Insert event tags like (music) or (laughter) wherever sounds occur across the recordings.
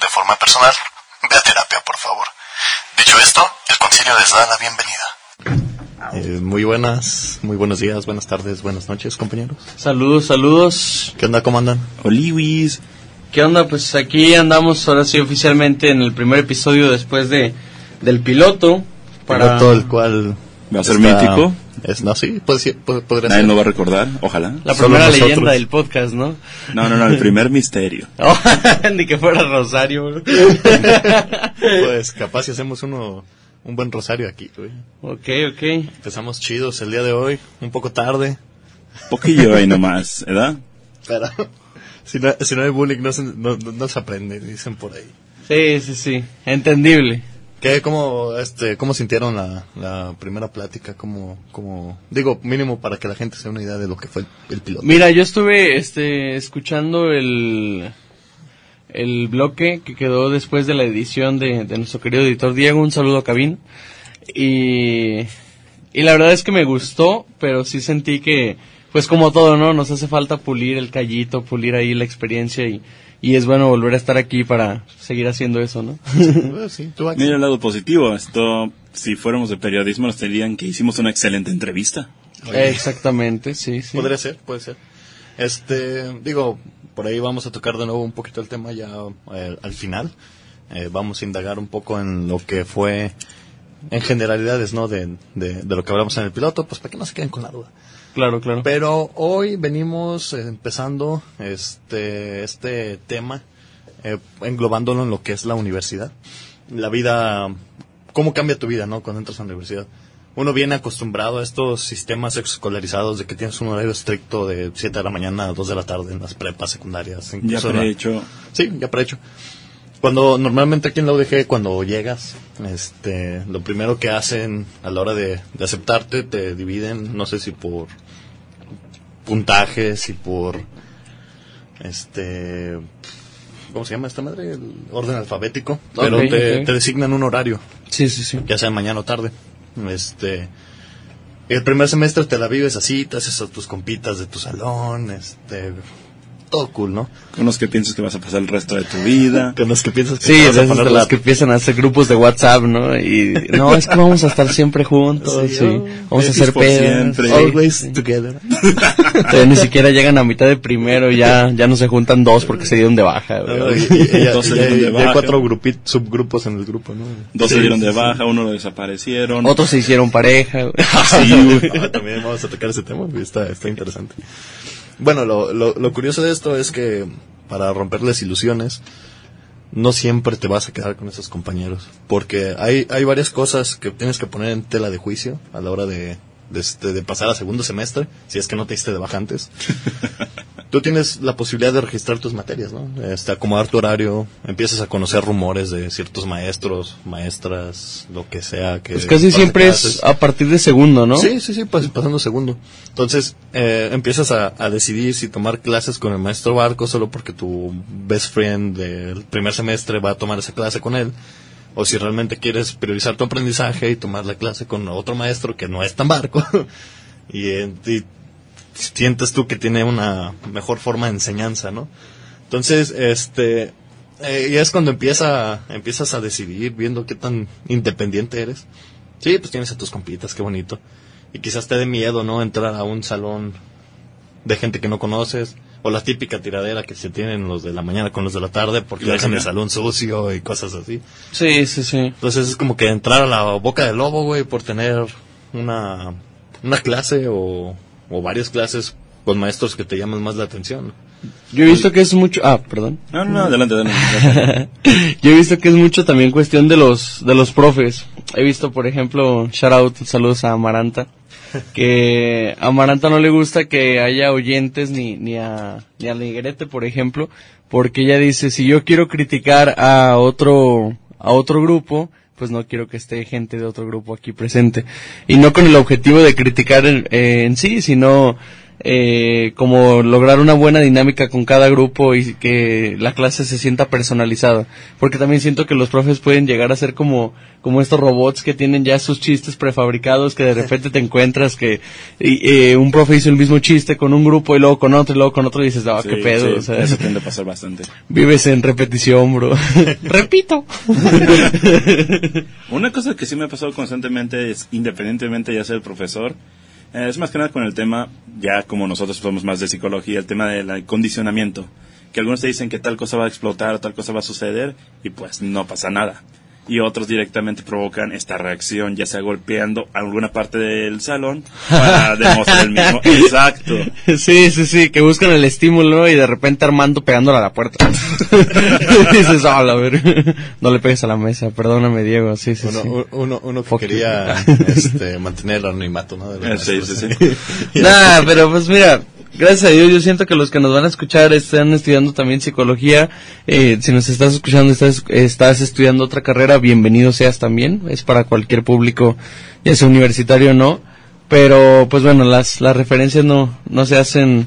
de forma personal, ve a terapia, por favor. Dicho esto, el concilio les da la bienvenida. Eh, muy buenas, muy buenos días, buenas tardes, buenas noches, compañeros. Saludos, saludos. ¿Qué onda, cómo andan? Oliwis. ¿Qué onda? Pues aquí andamos ahora sí oficialmente en el primer episodio después de del piloto. Para todo el cual va a ser mítico. Es, no, sí, puede, ser, podría Nadie ser. lo va a recordar, ojalá. La Solo primera nosotros. leyenda del podcast, ¿no? No, no, no, el primer misterio. (laughs) Oh, (laughs) Ni que fuera Rosario. bro. (laughs) Pues capaz si hacemos uno, un buen rosario aquí, güey. ok, ok. Empezamos chidos el día de hoy, un poco tarde, Poquillo ahí nomás, ¿verdad? pero si no, si no hay bullying no se, no, no- no se aprende, dicen por ahí. Sí, sí, sí. Entendible. ¿Qué, cómo, este, cómo sintieron la, la primera plática? ¿Cómo, digo, mínimo para que la gente se dé una idea de lo que fue el, piloto? Mira, yo estuve este, escuchando el, el bloque que quedó después de la edición de, de nuestro querido editor Diego. Un saludo a Cabin. Y, y la verdad es que me gustó, pero sí sentí que, pues como todo, ¿no? Nos hace falta pulir el callito, pulir ahí la experiencia y, y es bueno volver a estar aquí para seguir haciendo eso, ¿no? (laughs) Eh, sí, tú, Axel. Mira el lado positivo. Esto, si fuéramos de periodismo, nos dirían que hicimos una excelente entrevista. Exactamente, sí, sí. Podría ser, puede ser. Este, digo, por ahí vamos a tocar de nuevo un poquito el tema ya eh, al final. Eh, vamos a indagar un poco en lo que fue, en generalidades, ¿no? De, de, de lo que hablamos en el piloto, pues para que no se queden con la duda. Claro, claro. Pero hoy venimos eh, empezando este, este tema, eh, englobándolo en lo que es la universidad. La vida, cómo cambia tu vida, ¿no? Cuando entras a la universidad. Uno viene acostumbrado a estos sistemas escolarizados de que tienes un horario estricto de 7 de la mañana a 2 de la tarde en las prepas secundarias. Ya prehecho. Sí, ya prehecho. Cuando normalmente aquí en la UDG, cuando llegas, este, lo primero que hacen a la hora de, de aceptarte, te dividen, no sé si por puntajes y por, este, ¿cómo se llama esta madre? El orden alfabético. Pero te designan un horario, Sí, sí, sí. ya sea mañana o tarde. Este, el primer semestre te la vives así, te haces a tus compitas de tu salón, este, todo cool, ¿no? Con los que piensas que vas a pasar el resto de tu vida. (laughs) Con los que piensas que Sí, te vas a poner de la- los que empiezan a hacer grupos de WhatsApp, ¿no? Y no, es que vamos a estar siempre juntos, Sí, oh, Vamos a hacer. Sí, Always sí. together. (laughs) Todavía ni siquiera llegan a mitad de primero y ya, ya no se juntan dos porque se dieron de baja, güey. No, y- y- y- ya- Dos se dieron de ya hay baja. cuatro grupi- subgrupos en el grupo, ¿no? Dos Sí, se dieron de baja, uno lo desaparecieron. Otros se hicieron pareja, güey. (laughs) Sí, güey. Ah, también vamos a tocar ese tema, está, está interesante. Bueno, lo, lo, curioso de esto es que para romperles ilusiones, no siempre te vas a quedar con esos compañeros, porque hay, hay varias cosas que tienes que poner en tela de juicio a la hora de, de, este, pasar a segundo semestre, si es que no te diste de baja antes. (laughs) Tú tienes la posibilidad de registrar tus materias, ¿no? Este, acomodar tu horario, empiezas a conocer rumores de ciertos maestros, maestras, lo que sea que... Pues casi siempre clases. es a partir de segundo, ¿no? Sí, sí, sí, pas- pasando segundo. Entonces, eh, empiezas a, a decidir si tomar clases con el maestro Barco solo porque tu best friend del primer semestre va a tomar esa clase con él. O si realmente quieres priorizar tu aprendizaje y tomar la clase con otro maestro que no es tan barco. (laughs) y, eh, y sientes tú que tiene una mejor forma de enseñanza, ¿no? Entonces, este, eh, y es cuando empieza, empiezas a decidir, viendo qué tan independiente eres. Sí, pues tienes a tus compitas, qué bonito. Y quizás te dé miedo, ¿no? Entrar a un salón de gente que no conoces. O la típica tiradera que se tienen los de la mañana con los de la tarde porque dejan el salón sucio y cosas así. Sí, sí, sí. Entonces es como que entrar a la boca del lobo, güey, por tener una, una clase o, o varias clases con maestros que te llaman más la atención. Yo he visto que es mucho... Ah, perdón. No, no, adelante, adelante. (laughs) Yo he visto que es mucho también cuestión de los de los profes. He visto, por ejemplo, shout out, saludos a Amaranta, que a Amaranta no le gusta que haya oyentes ni ni a ni a Negrete, por ejemplo, porque ella dice, si yo quiero criticar a otro a otro grupo, pues no quiero que esté gente de otro grupo aquí presente. Y no con el objetivo de criticar en, eh, en sí, sino eh, como lograr una buena dinámica con cada grupo y que la clase se sienta personalizada. Porque también siento que los profes pueden llegar a ser como, como estos robots que tienen ya sus chistes prefabricados que de repente te encuentras que y, eh, un profe hizo el mismo chiste con un grupo y luego con otro y luego con otro y dices, ah, Sí, qué pedo. sí, o sea, eso tiende a pasar bastante. vives en repetición, bro. (laughs) Repito. Una cosa que sí me ha pasado constantemente es, independientemente ya sea el profesor, eh, es más que nada con el tema, ya como nosotros somos más de psicología, el tema del condicionamiento. Que algunos te dicen que tal cosa va a explotar tal cosa va a suceder y pues no pasa nada. Y otros directamente provocan esta reacción, ya sea golpeando alguna parte del salón para (laughs) demostrar el mismo. Exacto. Sí, sí, sí, que buscan el estímulo y de repente Armando pegándola a la puerta. (laughs) Dices, "Ah, a ver, no le pegues a la mesa, perdóname Diego, sí, sí, Uno, sí. uno, uno que Fuck quería (laughs) este, mantener el anonimato, ¿no? De sí, sí, sí. Nah, pero pues mira, gracias a Dios yo siento que los que nos van a escuchar están estudiando también psicología. Eh, si nos estás escuchando, estás, estás estudiando otra carrera, bienvenido seas también. Es para cualquier público, ya sea universitario o no. Pero pues bueno, las, las referencias no, no se hacen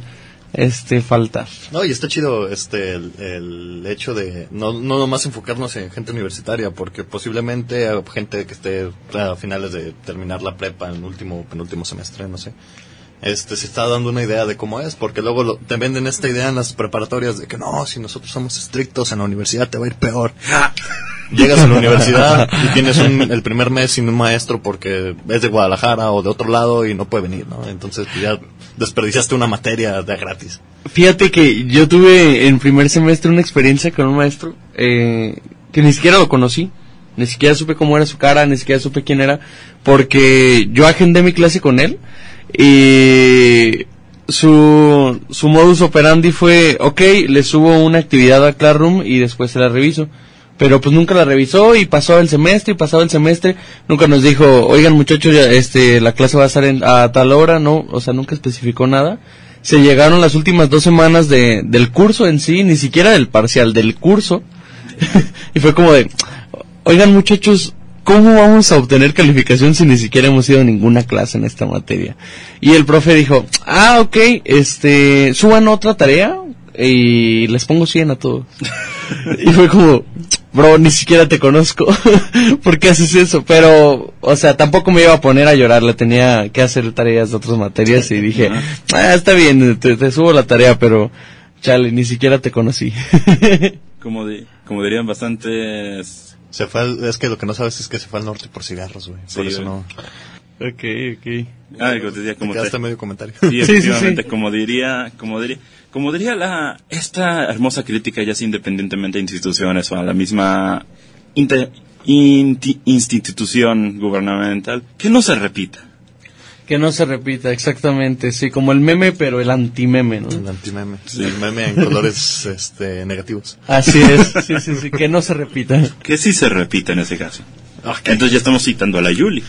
este faltar. No, y está chido este el, hecho de no, no nomás enfocarnos en gente universitaria, porque posiblemente hay gente que esté a finales de terminar la prepa en último, penúltimo semestre, no sé. Este, se está dando una idea de cómo es, porque luego lo- te venden esta idea en las preparatorias de que no, si nosotros somos estrictos en la universidad te va a ir peor. Llegas a la universidad y tienes un- el primer mes sin un maestro porque es de Guadalajara o de otro lado y no puede venir, ¿no? Entonces pues, ya desperdiciaste una materia de gratis. Fíjate que yo tuve en primer semestre una experiencia con un maestro eh, que ni siquiera lo conocí, ni siquiera supe cómo era su cara, ni siquiera supe quién era, porque yo agendé mi clase con él y su, su modus operandi fue, ok, le subo una actividad a Classroom y después se la reviso. Pero pues nunca la revisó y pasó el semestre y pasaba el semestre, nunca nos dijo, oigan muchachos, ya, este, la clase va a estar en- a tal hora, no, o sea, nunca especificó nada se llegaron las últimas dos semanas de, del curso en sí, ni siquiera del parcial, del curso. (laughs) y fue como de, oigan muchachos, ¿cómo vamos a obtener calificación si ni siquiera hemos ido a ninguna clase en esta materia? Y el profe dijo, ah, ok, este, suban otra tarea y les pongo 100 a todos. (laughs) y fue como, bro, ni siquiera te conozco. (laughs) ¿Por qué haces eso? Pero, o sea, tampoco me iba a poner a llorar. Le tenía que hacer tareas de otras materias y dije, ah, está bien, te, te subo la tarea, pero, chale, ni siquiera te conocí. (laughs) Como, di- como dirían bastantes... Se fue al- es que lo que no sabes es que se fue al norte por cigarros, güey. Por eso güey. no. ok, ok. Ah, como te decía, Te como te- quedaste medio comentario. Sí, (laughs) Sí, sí, efectivamente, sí. como diría, como diría, como diría la, esta hermosa crítica, ya sea independientemente de instituciones o a la misma inte- inti- institución gubernamental, que no se repita. Que no se repita, exactamente. Sí, como el meme, pero el antimeme, ¿no? El antimeme. El meme en colores (laughs) este, negativos. Así es, sí, sí, sí, que no se repita. Que sí se repita en ese caso. Entonces ya estamos citando a la Yuli.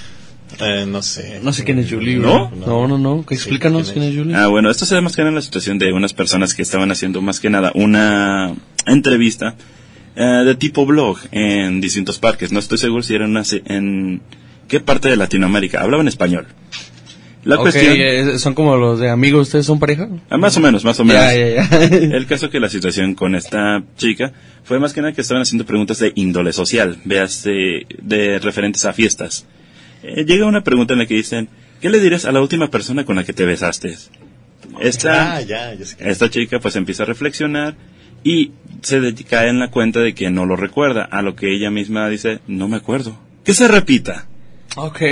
Eh, no sé. No sé quién es Julie, ¿No? No, no, no. Explícanos ¿quién quién es? es Julie. Ah, bueno, esto se da más que nada en la situación de unas personas que estaban haciendo más que nada una entrevista eh, de tipo blog en distintos parques. No estoy seguro si era una, en qué parte de Latinoamérica. Hablaban español. La cuestión... eh, son como los de amigos, ¿ustedes son pareja? Ah, más o menos, más o menos. Ya, ya, ya. El caso que la situación con esta chica fue más que nada que estaban haciendo preguntas de índole social, veas, de, de referentes a fiestas. Eh, llega una pregunta en la que dicen, ¿qué le dirías a la última persona con la que te besaste? Esta, Ah, ya, ya esta chica pues empieza a reflexionar y se cae en la cuenta de que no lo recuerda, a lo que ella misma dice, no me acuerdo. Que se repita. Ok,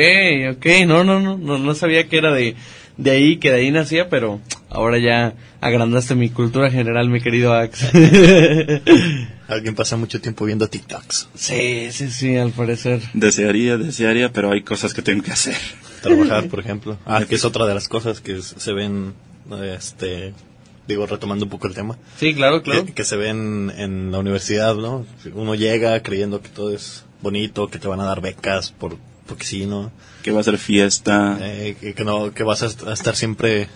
ok, no, no, no, no, no sabía que era de, de ahí, que de ahí nacía, pero ahora ya agrandaste mi cultura general, mi querido Ax. (laughs) Alguien pasa mucho tiempo viendo TikToks. sí, sí, sí, al parecer. Desearía, desearía, pero hay cosas que tengo que hacer. Trabajar, por (laughs) ejemplo. Ah, que es otra de las cosas que se ven, este, digo, retomando un poco el tema. Sí, claro, claro. Que, que se ven en la universidad, ¿no? Uno llega creyendo que todo es bonito, que te van a dar becas por, porque sí, ¿no? Que va a ser fiesta. Eh, que, que no, que vas a, est- a estar siempre,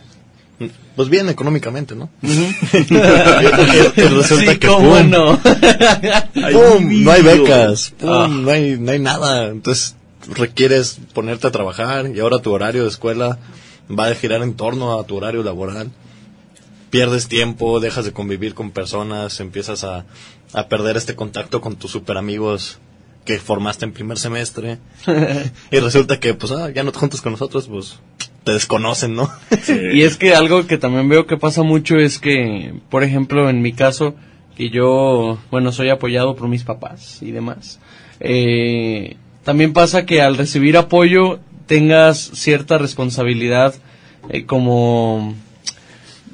pues bien económicamente, ¿no? (laughs) Y resulta sí, que cómo ¡pum! no. (laughs) ¡Pum! No hay becas, ¡pum! Ah. no, hay, no hay nada. Entonces requieres ponerte a trabajar y ahora tu horario de escuela va a girar en torno a tu horario laboral. Pierdes tiempo, dejas de convivir con personas, empiezas a, a perder este contacto con tus super amigos que formaste en primer semestre. (laughs) y resulta que, pues, ah, ya no te juntas con nosotros, pues, te desconocen, ¿no? (laughs) Y es que algo que también veo que pasa mucho es que, por ejemplo, en mi caso, que yo, bueno, soy apoyado por mis papás y demás, eh, también pasa que al recibir apoyo tengas cierta responsabilidad eh, como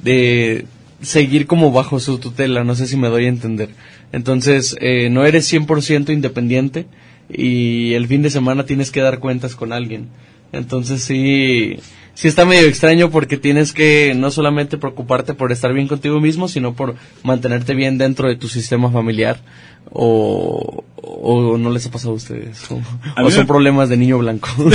de seguir como bajo su tutela, no sé si me doy a entender. Entonces, eh, no eres 100% independiente y el fin de semana tienes que dar cuentas con alguien. Entonces sí, sí está medio extraño porque tienes que no solamente preocuparte por estar bien contigo mismo, sino por mantenerte bien dentro de tu sistema familiar. O, o no les ha pasado a ustedes. O, A o mí son me- problemas de niño blanco. (laughs) (laughs)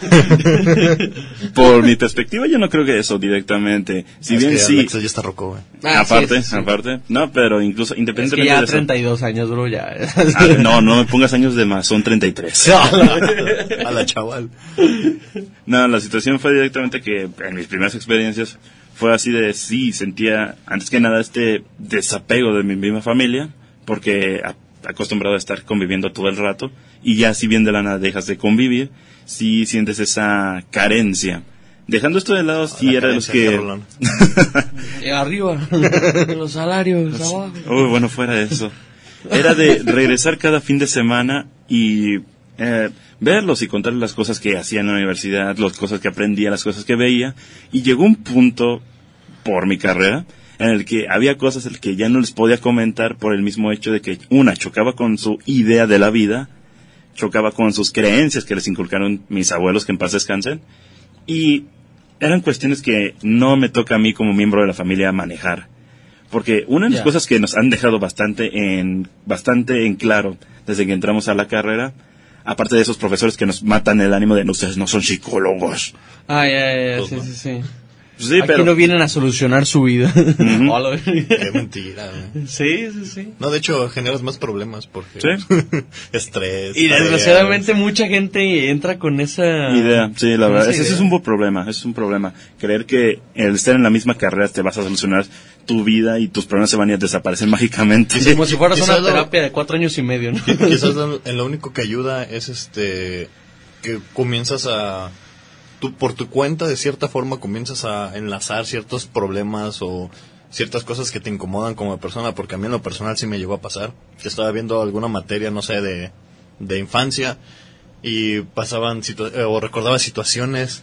(laughs) Por mi perspectiva, yo no creo que eso directamente. Si Es bien que sí. Alexa ya está roco, güey. Ah, aparte, sí, sí, sí. aparte. No, pero incluso es que independientemente ya de eso. 32 años, bro, ya. Ah, no, no me pongas años de más, son 33. (laughs) (laughs) a la chaval. No, la situación fue directamente que en mis primeras experiencias fue así de sí, sentía antes que nada este desapego de mi misma familia, porque a- acostumbrado a estar conviviendo todo el rato, y ya si bien de la nada dejas de convivir, sí sientes esa carencia. Dejando esto de lado, sí La era de los que... (laughs) Eh, arriba, (laughs) los salarios, abajo. Uy, bueno, fuera de eso. Era de regresar cada fin de semana y eh, verlos y contarles las cosas que hacía en la universidad, las cosas que aprendía, las cosas que veía. Y llegó un punto, por mi carrera, en el que había cosas en que ya no les podía comentar por el mismo hecho de que una chocaba con su idea de la vida, chocaba con sus creencias que les inculcaron mis abuelos, que en paz descansen, y eran cuestiones que no me toca a mí como miembro de la familia manejar. Porque una de las cosas que nos han dejado bastante en, bastante en claro desde que entramos a la carrera, aparte de esos profesores que nos matan el ánimo de "No, ustedes no son psicólogos. Ah, ya, ya, ya, sí, sí, sí. Sí, Aquí pero no vienen a solucionar su vida. (laughs) Qué mentira, güey. sí, sí, sí. No, de hecho, generas más problemas porque... Sí. (laughs) Estrés. Y tareas. desgraciadamente mucha gente entra con esa idea, sí, la verdad, ese, es un buen problema, ese es un problema. Creer que el estar en la misma carrera te vas a solucionar tu vida y tus problemas se van a desaparecer (laughs) mágicamente. Como si fueras Quizás una lo- terapia de cuatro años y medio, ¿no? Qui- Quizás lo, lo único que ayuda es este que comienzas a tú por tu cuenta de cierta forma comienzas a enlazar ciertos problemas o ciertas cosas que te incomodan como persona porque a mí en lo personal sí me llegó a pasar. Que estaba viendo alguna materia no sé de, de infancia y pasaban situa- eh, o recordaba situaciones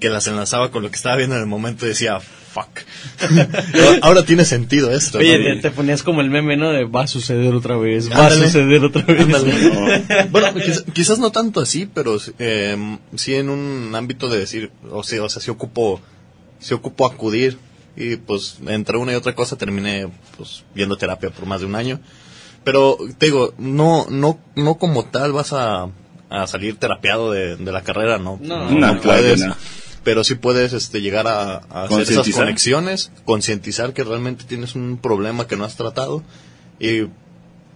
que las enlazaba con lo que estaba viendo en el momento y decía fuck (laughs) ahora tiene sentido esto Oye, ¿no? te, te ponías como el meme, ¿no? De va a suceder otra vez, va Ándale. a suceder otra vez. Ándale. (laughs) bueno, quiz- quizás no tanto así, pero eh, sí en un ámbito de decir, o sea, o sea, sí ocupo, sí ocupo acudir y pues entre una y otra cosa terminé pues viendo terapia por más de un año. Pero te digo, no, no, no como tal vas a, a salir terapiado de, de la carrera, no, No, no. Pero sí puedes este, llegar a, a hacer esas conexiones, concientizar que realmente tienes un problema que no has tratado y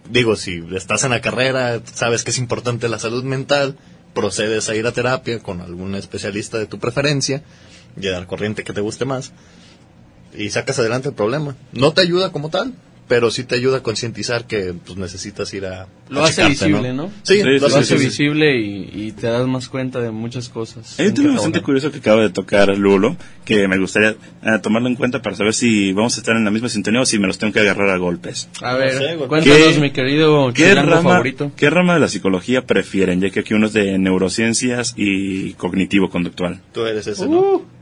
digo, si estás en la carrera, sabes que es importante la salud mental, procedes a ir a terapia con algún especialista de tu preferencia y al corriente que te guste más y sacas adelante el problema. No te ayuda como tal, pero sí te ayuda a concientizar que pues, necesitas ir a... Lo a hace checarte, visible, ¿no? Sí, Sí, lo sí, Lo hace visible y, y te das más cuenta de muchas cosas. Hay un tema bastante curioso que acaba de tocar Lulo, que me gustaría eh, tomarlo en cuenta para saber si vamos a estar en la misma sintonía o si me los tengo que agarrar a golpes. A ver, No sé, güey. cuéntanos, ¿Qué- mi querido ¿Qué rama, favorito. ¿Qué rama de la psicología prefieren? Ya que aquí uno es de neurociencias y cognitivo-conductual. Tú eres ese, Uh. ¿no?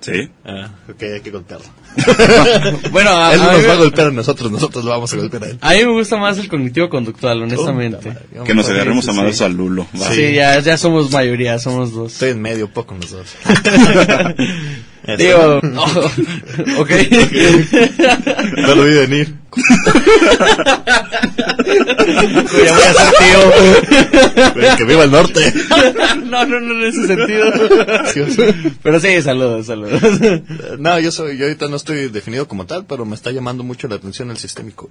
¿Sí? Ah, ok, hay que golpearlo. (laughs) Bueno, a, él a nos mí, va a golpear a nosotros, nosotros lo vamos a golpear a él. a mí me gusta más el cognitivo conductual, honestamente. Madre, Que nos sí, agarremos sí, a sí. manos a Lulo. va. Sí, ya, ya somos mayoría, somos dos. Estoy en medio, poco con los dos. Este, (laughs) (laughs) Digo, (laughs) oh, ok. No lo vi venir. ya voy a ser tío. Que viva el norte. no, no, no en ese sentido. Pero sí, saludos, saludos. No, yo soy, yo ahorita no estoy definido como tal, pero me está llamando mucho la atención el sistémico.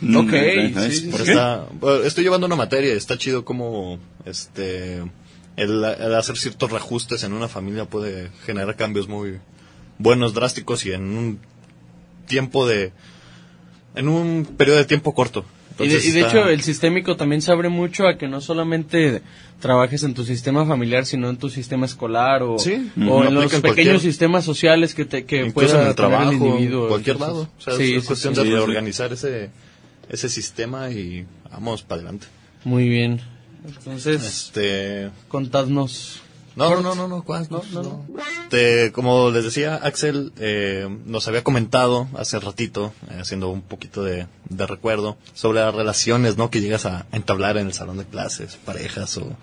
Mm, Ok, ¿eh? sí, bueno, estoy llevando una materia, está chido como, este, el, el hacer ciertos reajustes en una familia puede generar cambios muy buenos, drásticos y en un tiempo de... en un periodo de tiempo corto. Y de, Entonces y de está- hecho el sistémico también se abre mucho a que no solamente trabajes en tu sistema familiar, sino en tu sistema escolar o, Sí, o ujú. en los pequeños cualquier- sisteles sociales que, te, que pueda en el tener trabajo, individuo. cualquier Entonces, lado. O sea, sí, es sí, cuestión sí. de reorganizar ese, ese sistema y vamos para adelante. Muy bien. Entonces, Este, contadnos. no, no, no, no, ¿cuál? No, no, no. Este, como les decía, Axel eh, nos había comentado hace ratito, eh, haciendo un poquito de, de recuerdo, sobre las relaciones, ¿no? Que llegas a entablar en el salón de clases, parejas o,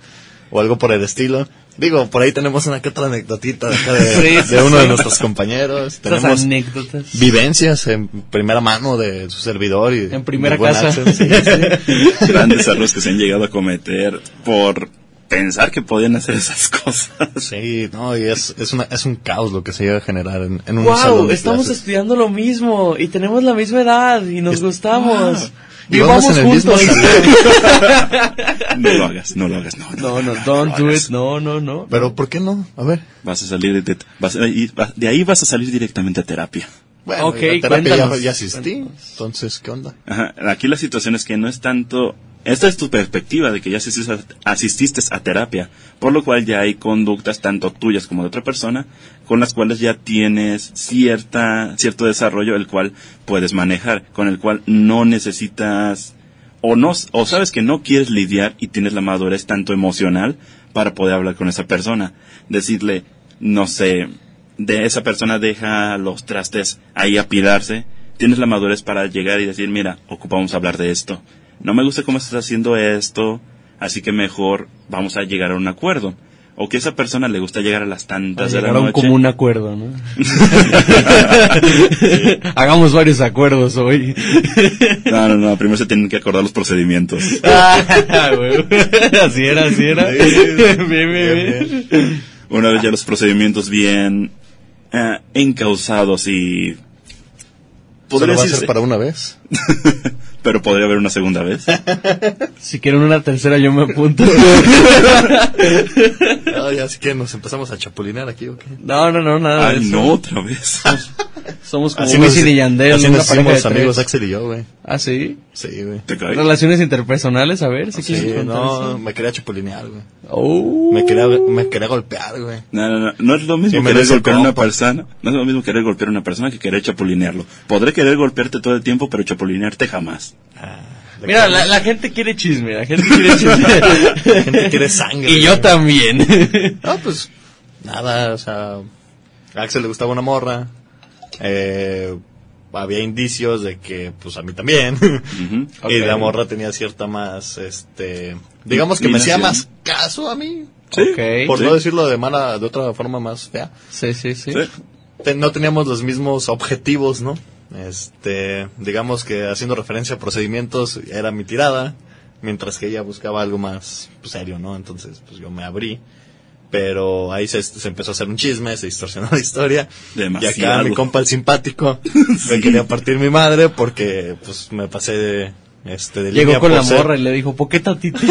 o algo por el estilo. Digo, por ahí tenemos una que otra anecdotita de, acá de, Sí, sí, de uno sí. de nuestros compañeros. Tenemos anécdotas. vivencias en primera mano de su servidor y En primera casa. Axel, sí, sí. (laughs) Grandes errores que se han llegado a cometer por pensar que podían hacer esas cosas. Sí, no, y es, es, una, es un caos lo que se llega a generar en, en un salón Wow, de estamos clases. estudiando lo mismo y tenemos la misma edad y nos gustamos. Y vamos en el mismo juntos. (laughs) No lo hagas, no lo hagas, no, No, no. no, don't do it. No, no, no. Pero ¿por qué no? A ver. Vas a salir de, vas a ir- vas- de ahí vas a salir directamente a terapia. Bueno, Ok, la terapia ya, ya asistí. Entonces, ¿qué onda? Ajá, Aquí la situación es que no es tanto... Esta es tu perspectiva de que ya asististe a, asististe a terapia, por lo cual ya hay conductas tanto tuyas como de otra persona con las cuales ya tienes cierta cierto desarrollo el cual puedes manejar, con el cual no necesitas o no o sabes que no quieres lidiar y tienes la madurez tanto emocional para poder hablar con esa persona, decirle, no sé, de esa persona deja los trastes ahí a pilarse, tienes la madurez para llegar y decir, mira, ocupamos hablar de esto. No me gusta cómo estás haciendo esto, así que mejor vamos a llegar a un acuerdo. O que a esa persona le gusta llegar a las tantas de la noche. como un acuerdo, ¿no? (laughs) Hagamos varios acuerdos hoy. No, no, no, primero se tienen que acordar los procedimientos. (laughs) Ah, así era, así era. Bien, bien. Una vez ya los procedimientos bien eh, encausados y... ¿Solo Podría va a decirse, ser para una vez? (laughs) pero podría haber una segunda vez. (laughs) Si quieren una tercera, yo me apunto. Ay, así que nos empezamos a chapulinear aquí, ¿o qué? No, no, no, nada de Ay, eso. no, otra vez. (laughs) Somos como Así Wisin nos- y Yandel, así nos hicimos amigos. Axel y yo, güey. ¿Ah, sí? Sí, güey. Relaciones interpersonales, a ver, si Sí, quieres contar no, eso. me quería chapulinear, güey. Oh. Me quería, me quería golpear, güey. No, no, no, no es lo mismo Sí, querer golpear a una persona, no es lo mismo querer golpear a una persona que querer chapulinearlo. Podré querer golpearte todo el tiempo, pero chapulinearte jamás. Le Mira, la, la gente quiere chisme, la gente quiere chisme. (laughs) la gente quiere sangre. (laughs) y yo güey. también. Ah, pues, nada, o sea, a Axel le gustaba una morra, eh, había indicios de que, pues, a mí también, (laughs) y la morra tenía cierta más, este, digamos que me hacía más caso a mí, Sí. Por Sí. no decirlo de mala, de otra forma más fea. Sí, sí, sí. No teníamos los mismos objetivos, ¿no? Este, digamos que haciendo referencia a procedimientos era mi tirada, mientras que ella buscaba algo más pues, serio, ¿no? Entonces, pues yo me abrí. Pero ahí se, se empezó a hacer un chisme, se distorsionó (laughs) la historia. Y Demasiado. acá mi compa el simpático (laughs) me quería partir mi madre porque pues me pasé de, este, de Llegó línea con la ser- morra y le dijo, ¿por qué tantito? (laughs)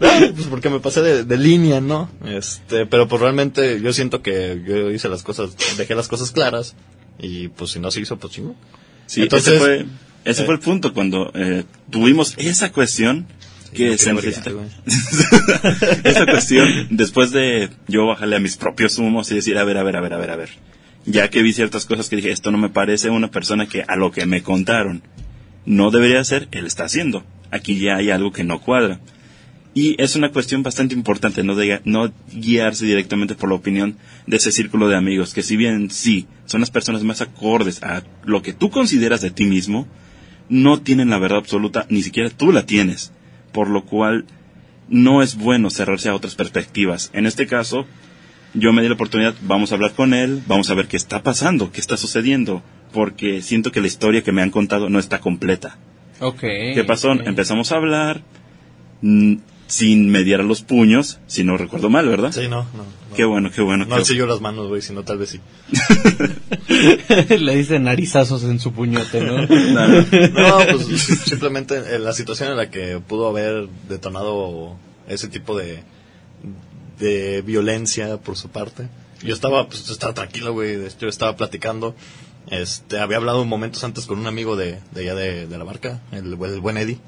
No, pues porque me pasé de, de línea, ¿no? Este, pero pues realmente yo siento que yo hice las cosas, dejé las cosas claras y pues si no se hizo, pues chingo. Sí, Entonces, ese fue, ese eh, fue el punto cuando eh, tuvimos esa cuestión que se necesita. (laughs) (laughs) esa cuestión, después de yo bajarle a mis propios humos y decir, a ver, a ver, a ver, a ver, a ver. Ya que vi ciertas cosas que dije, esto no me parece una persona que a lo que me contaron no debería ser, él está haciendo. Aquí ya hay algo que no cuadra. Y es una cuestión bastante importante, no, de- no guiarse directamente por la opinión de ese círculo de amigos, que si bien sí, son las personas más acordes a lo que tú consideras de ti mismo, no tienen la verdad absoluta, ni siquiera tú la tienes, por lo cual no es bueno cerrarse a otras perspectivas. En este caso, yo me di la oportunidad, vamos a hablar con él, vamos a ver qué está pasando, qué está sucediendo, porque siento que la historia que me han contado no está completa. ok. ¿Qué pasó? Empezamos a hablar sin mediar a los puños, si no recuerdo mal, ¿verdad? Sí, no, no. no. Qué bueno, qué bueno. No qué- yo las manos, güey, sino tal vez sí. (laughs) le dice narizazos en su puñote, ¿no? (laughs) No, pues simplemente en la situación en la que pudo haber detonado ese tipo de, de violencia por su parte. Yo estaba, pues, estaba tranquilo, güey. Yo estaba platicando. Este, había hablado momentos antes con un amigo de, de allá de, de la barca, el, el buen Eddie.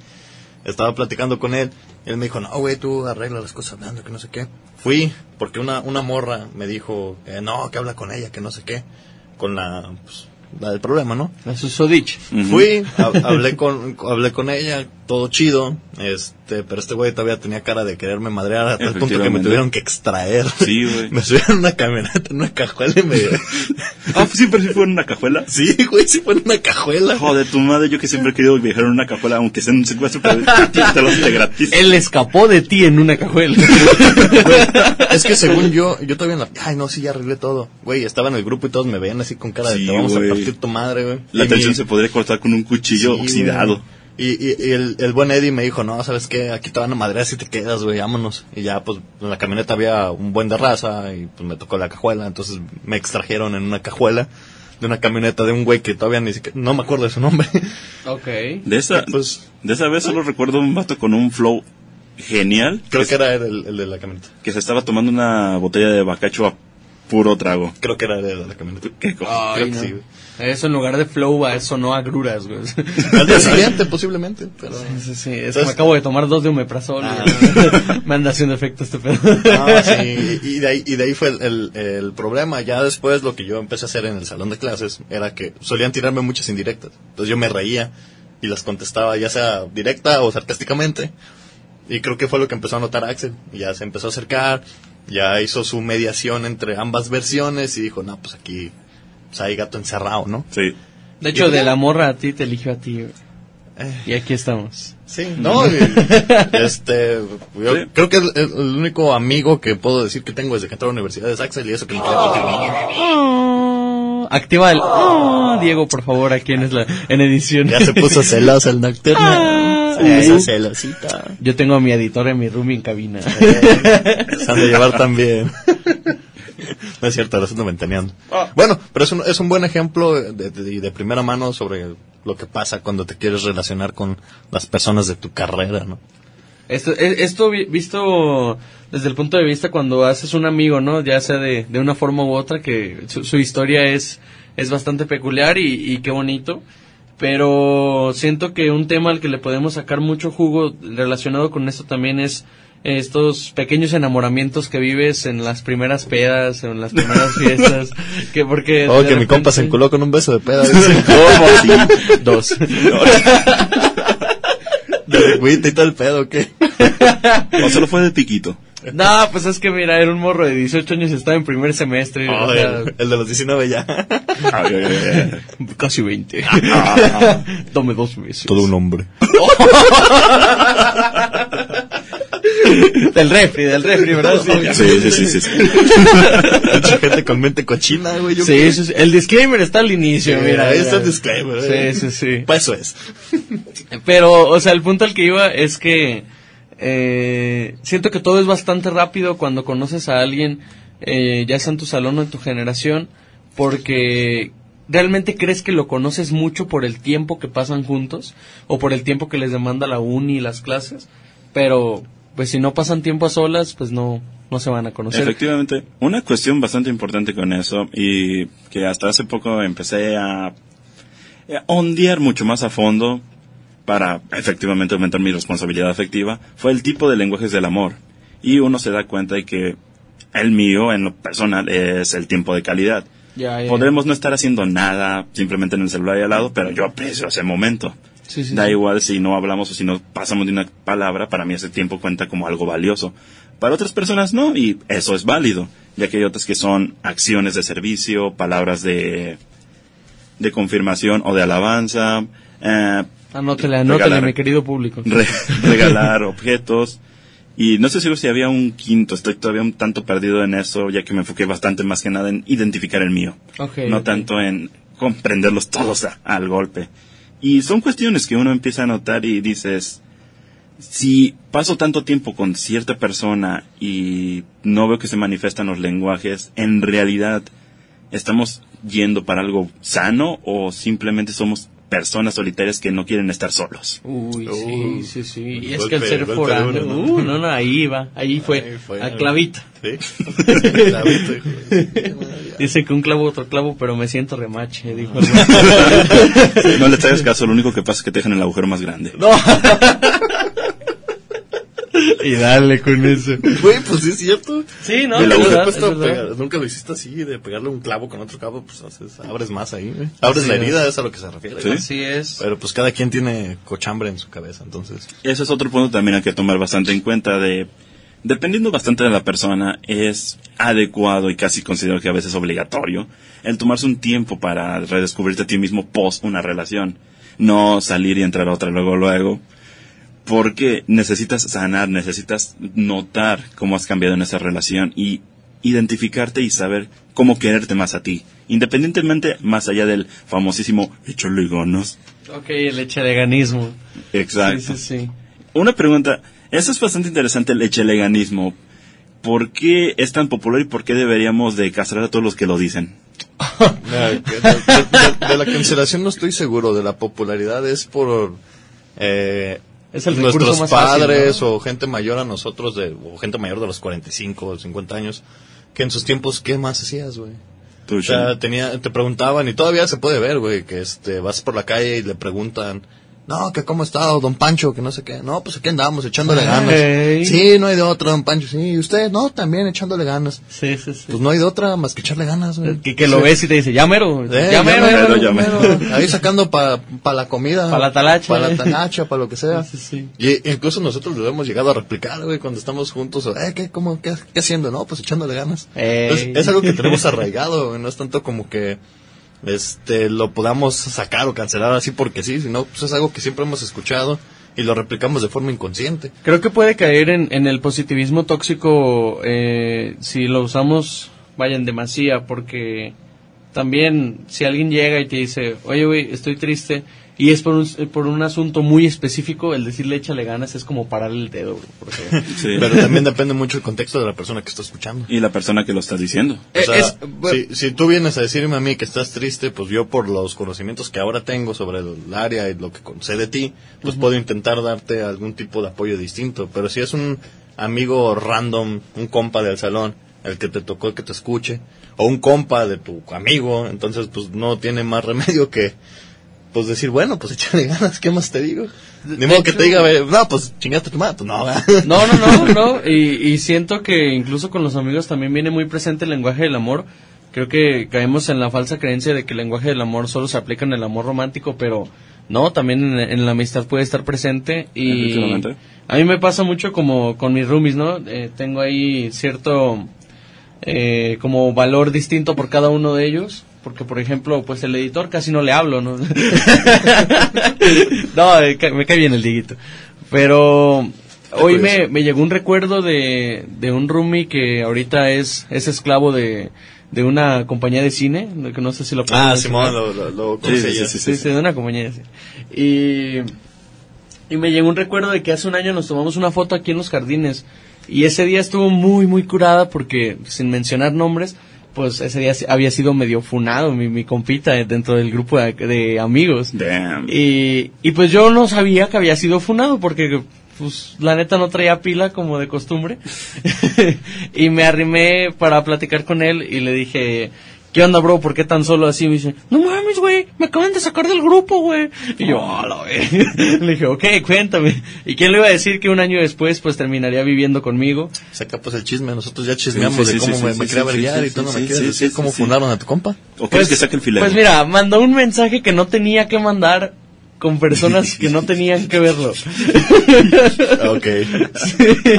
Estaba platicando con él. Él me dijo, no, güey, tú arregla las cosas hablando, que no sé qué. Fui, porque una, una morra me dijo, eh, no, que habla con ella, que no sé qué. Con la, pues, la del problema, ¿no? La susodich. Fui, hab- hablé con, hablé con ella, todo chido, este, pero este güey todavía tenía cara de quererme madrear a tal punto que me tuvieron que extraer. Sí, güey. (laughs) Me subieron una camioneta, en una cajuela y me... (laughs) (laughs) Ah, siempre sí fue en una cajuela. sí, güey, sí fue en una cajuela. Joder, tu madre, yo que siempre he querido viajar en una cajuela, aunque sea en un secuestro, pero te lo hace gratis. Él escapó de ti en una cajuela. Es que según yo, yo todavía en la... Ay, no, sí, ya arreglé todo. Güey, estaba en el grupo y todos me veían así con cara de Sí, te vamos güey. a partir tu madre, güey. La Y tensión mi- se podría cortar con un cuchillo Sí, oxidado. güey. Y, y, y el, el buen Eddie me dijo, no, ¿sabes qué? Aquí te van a madrear si te quedas, güey, vámonos. Y ya, pues, en la camioneta había un buen de raza y pues me tocó la cajuela. Entonces me extrajeron en una cajuela de una camioneta de un güey que todavía ni siquiera... No me acuerdo de su nombre. ok. De esa, Pues- de esa vez solo recuerdo un vato con un flow genial Creo que, que era el, el de la camioneta. que se estaba tomando una botella de bacacho a puro trago. Creo que era el de la camioneta. ¿Qué co- Ay, Creo que no. sí, güey. Eso en lugar de flow, a eso no agruras, güey. (laughs) Al día siguiente, posiblemente. Pero... Sí, sí, sí, es que Entonces- me acabo de tomar dos de omeprazol. Ah. (laughs) me anda haciendo efecto este pedo. Sí, y de ahí, y de ahí fue el, el- el problema. Ya después lo que yo empecé a hacer en el salón de clases era que solían tirarme muchas indirectas. Entonces yo me reía y las contestaba ya sea directa o sarcásticamente. Y creo que fue lo que empezó a notar Axel. Ya se empezó a acercar, ya hizo su mediación entre ambas versiones y dijo, no, pues aquí pues hay gato encerrado, ¿no? Sí. De hecho, de la morra a ti te eligió a ti. güey. Y aquí estamos. Sí, no, (laughs) y- este, yo Sí. creo que el, el- único amigo que puedo decir que tengo desde que entré a la universidad es Axel y eso que me contigo. Oh, activa el oh, Diego, por favor, aquí en, es la, en edición. Ya se puso celosa el nocturno. Ah. se puso celosita. Yo tengo a mi editor y a mi roomie en cabina. Se han de llevar también. No es cierto, lo estoy ventaneando. Bueno, pero es un, es un buen ejemplo de, de- de primera mano sobre lo que pasa cuando te quieres relacionar con las personas de tu carrera, ¿no? Esto, e- esto vi- visto desde el punto de vista cuando haces un amigo, ¿no? Ya sea de, de una forma u otra, que su, su historia es, es bastante peculiar y, y qué bonito. Pero siento que un tema al que le podemos sacar mucho jugo relacionado con esto también es estos pequeños enamoramientos que vives en las primeras pedas, en las primeras fiestas, que porque... Oh, que mi compa se repente- enculó con un beso de peda. (laughs) ¿Cómo así? Dos. (laughs) De lengüita y todo el pedo, ¿qué? ¿O solo fue de piquito? No, pues es que mira, era un morro de 18 años y estaba en primer semestre. o Oh, sea, el, el de los 19 ya. Casi 20. Dame dos meses. Todo un hombre. (laughs) Del refri, del refri, ¿verdad? Sí, sí, sí, sí. sí. (laughs) Mucha gente con mente cochina, güey. yo Sí, sí, sí. El disclaimer está al inicio, Sí, mira. ahí está el disclaimer. eh. Sí, sí, sí. Pues eso es. Pero, o sea, el punto al que iba es que eh, siento que todo es bastante rápido cuando conoces a alguien, eh, ya sea en tu salón o en tu generación, porque realmente crees que lo conoces mucho por el tiempo que pasan juntos o por el tiempo que les demanda la uni y las clases, pero pues si no pasan tiempo a solas, pues no, no se van a conocer. Efectivamente, una cuestión bastante importante con eso y que hasta hace poco empecé a, a ondear mucho más a fondo para efectivamente aumentar mi responsabilidad afectiva fue el tipo de lenguajes del amor. Y uno se da cuenta de que el mío, en lo personal, es el tiempo de calidad. Podremos no estar haciendo nada simplemente en el celular ahí al lado, pero yo aprecio ese momento. Sí, sí, da sí. igual si no hablamos o si no pasamos de una palabra, para mí ese tiempo cuenta como algo valioso. Para otras personas no, y eso es válido, ya que hay otras que son acciones de servicio, palabras de, de confirmación o de alabanza, eh, Anótele, anótele, regalar- mi querido público. re- (laughs) regalar objetos. Y no sé seguro si había un quinto, estoy todavía un tanto perdido en eso, ya que me enfoqué bastante más que nada en identificar el mío. No tanto en comprenderlos todos a- al golpe. Y son cuestiones que uno empieza a notar y dices, si paso tanto tiempo con cierta persona y no veo que se manifiestan los lenguajes, en realidad estamos yendo para algo sano o simplemente somos personas solitarias que no quieren estar solos. Uy, Uh, sí, sí, sí. Y es que el ser foráneo, uh, no, no, ahí va, ahí fue, Ahí fue. a clavito. Sí. (laughs) Clavito, hijo de- Dice que un clavo otro clavo, pero me siento remache, dijo el (laughs) güey. No le traigas caso, lo único que pasa es que te dejan el agujero más grande. No. (laughs) y dale con eso. Güey, pues sí es cierto. Sí, no, la verdad, es pegar- nunca lo hiciste así, de pegarle un clavo con otro clavo, pues haces, abres más ahí. Abres Sí, la herida, es a lo que se refiere. Sí. Así es. Pero pues cada quien tiene cochambre en su cabeza, entonces. Ese es otro punto también hay que tomar bastante en cuenta de, dependiendo bastante de la persona, es adecuado y casi considero que a veces obligatorio el tomarse un tiempo para redescubrirte a ti mismo post una relación. No salir y entrar a otra luego, luego. Porque necesitas sanar, necesitas notar cómo has cambiado en esa relación y identificarte y saber cómo quererte más a ti. Independientemente, más allá del famosísimo échale ganas. Ok, el echaleganismo. Exacto. Sí, sí, sí. Una pregunta, eso es bastante interesante el echeleganismo. ¿Por qué es tan popular y por qué deberíamos de castrar a todos los que lo dicen? (laughs) De la cancelación no estoy seguro, de la popularidad es por eh, Es el recurso nuestros más fácil, padres ¿no? o gente mayor a nosotros, de, o gente mayor de los 45 o 50 años, que en sus tiempos, ¿qué más hacías, güey? Tú, O sea, tenía, te preguntaban, y todavía se puede ver, güey, que este, vas por la calle y le preguntan, no, que cómo está don Pancho, que no sé qué. No, pues aquí andamos, echándole ganas. Ey. Sí, no hay de otra, don Pancho. Sí, y usted, no, también echándole ganas. Sí, sí, sí. Pues no hay de otra más que echarle ganas, güey. que, que lo Sí. ves y te dice, ya mero, Eh, ya mero, ya ya mero, mero". ya mero. (laughs) Ahí sacando para pa la comida. Pa' la talacha, Para la eh. talacha, para lo que sea. Sí, sí. Y incluso nosotros lo hemos llegado a replicar, güey, cuando estamos juntos. Eh, ¿qué, cómo, qué, qué haciendo? No, pues echándole ganas. Entonces, es algo que tenemos arraigado, güey. No es tanto como que este lo podamos sacar o cancelar así porque sí, sino pues es algo que siempre hemos escuchado y lo replicamos de forma inconsciente. Creo que puede caer en, el positivismo tóxico eh, si lo usamos, vaya, en demasía, porque también si alguien llega y te dice, oye, güey, estoy triste, y es por un, por un asunto muy específico, el decirle échale ganas es como pararle el dedo, güey, porque... (laughs) Sí. Pero también depende mucho del contexto de la persona que está escuchando. Y la persona que lo está diciendo. O Eh, sea, es- si, si tú vienes a decirme a mí que estás triste, pues yo por los conocimientos que ahora tengo sobre el área y lo que sé de ti, pues puedo intentar darte algún tipo de apoyo distinto. Pero si es un amigo random, un compa del salón, el que te tocó que te escuche, o un compa de tu amigo, entonces pues no tiene más remedio que pues decir, bueno, pues (laughs) échale ganas, ¿qué más te digo? Ni modo que te diga, "Ve, no, pues chingaste tu madre, pues no, ¿verdad? (laughs) No, no, no, (laughs) no. Y, y siento que incluso con los amigos también viene muy presente el lenguaje del amor. Creo que caemos en la falsa creencia de que el lenguaje del amor solo se aplica en el amor romántico, pero no, también en, en la amistad puede estar presente. Y Efectivamente. a mí me pasa mucho como con mis roomies, ¿no? Eh, tengo ahí cierto eh, como valor distinto por cada uno de ellos. Porque, por ejemplo, pues el editor casi no le hablo, ¿no? (laughs) no, me cae bien el diguito. Pero hoy me, me llegó un recuerdo de, de un roomie que ahorita es, es esclavo de, de una compañía de cine, que no sé si lo Ah. Simón, lo, lo, lo Sí, sí, sí, Sí, sí, de una compañía de cine. Y, y me llegó un recuerdo de que hace un año nos tomamos una foto aquí en los jardines. Y ese día estuvo muy, muy curada porque, sin mencionar nombres, pues ese día había sido medio funado mi, mi compita dentro del grupo de, de amigos. Damn. Y, y pues yo no sabía que había sido funado porque pues la neta no traía pila como de costumbre. (laughs) y me arrimé para platicar con él y le dije, ¿qué onda bro? ¿Por qué tan solo así? Me dice, no mames güey, me acaban de sacar del grupo güey. Y yo, "A la vez". (laughs) Le dije, ok, cuéntame. ¿Y quién le iba a decir que un año después pues terminaría viviendo conmigo? Saca pues el chisme, nosotros ya chismeamos Sí, sí, de cómo sí, me, sí, me sí, quería sí, verguiar sí, y tú no me quieres sí, decir sí, cómo sí. fundaron a tu compa. ¿O quieres que saque el filero? Pues mira, mandó un mensaje que no tenía que mandar con personas que no tenían que verlo. Ok.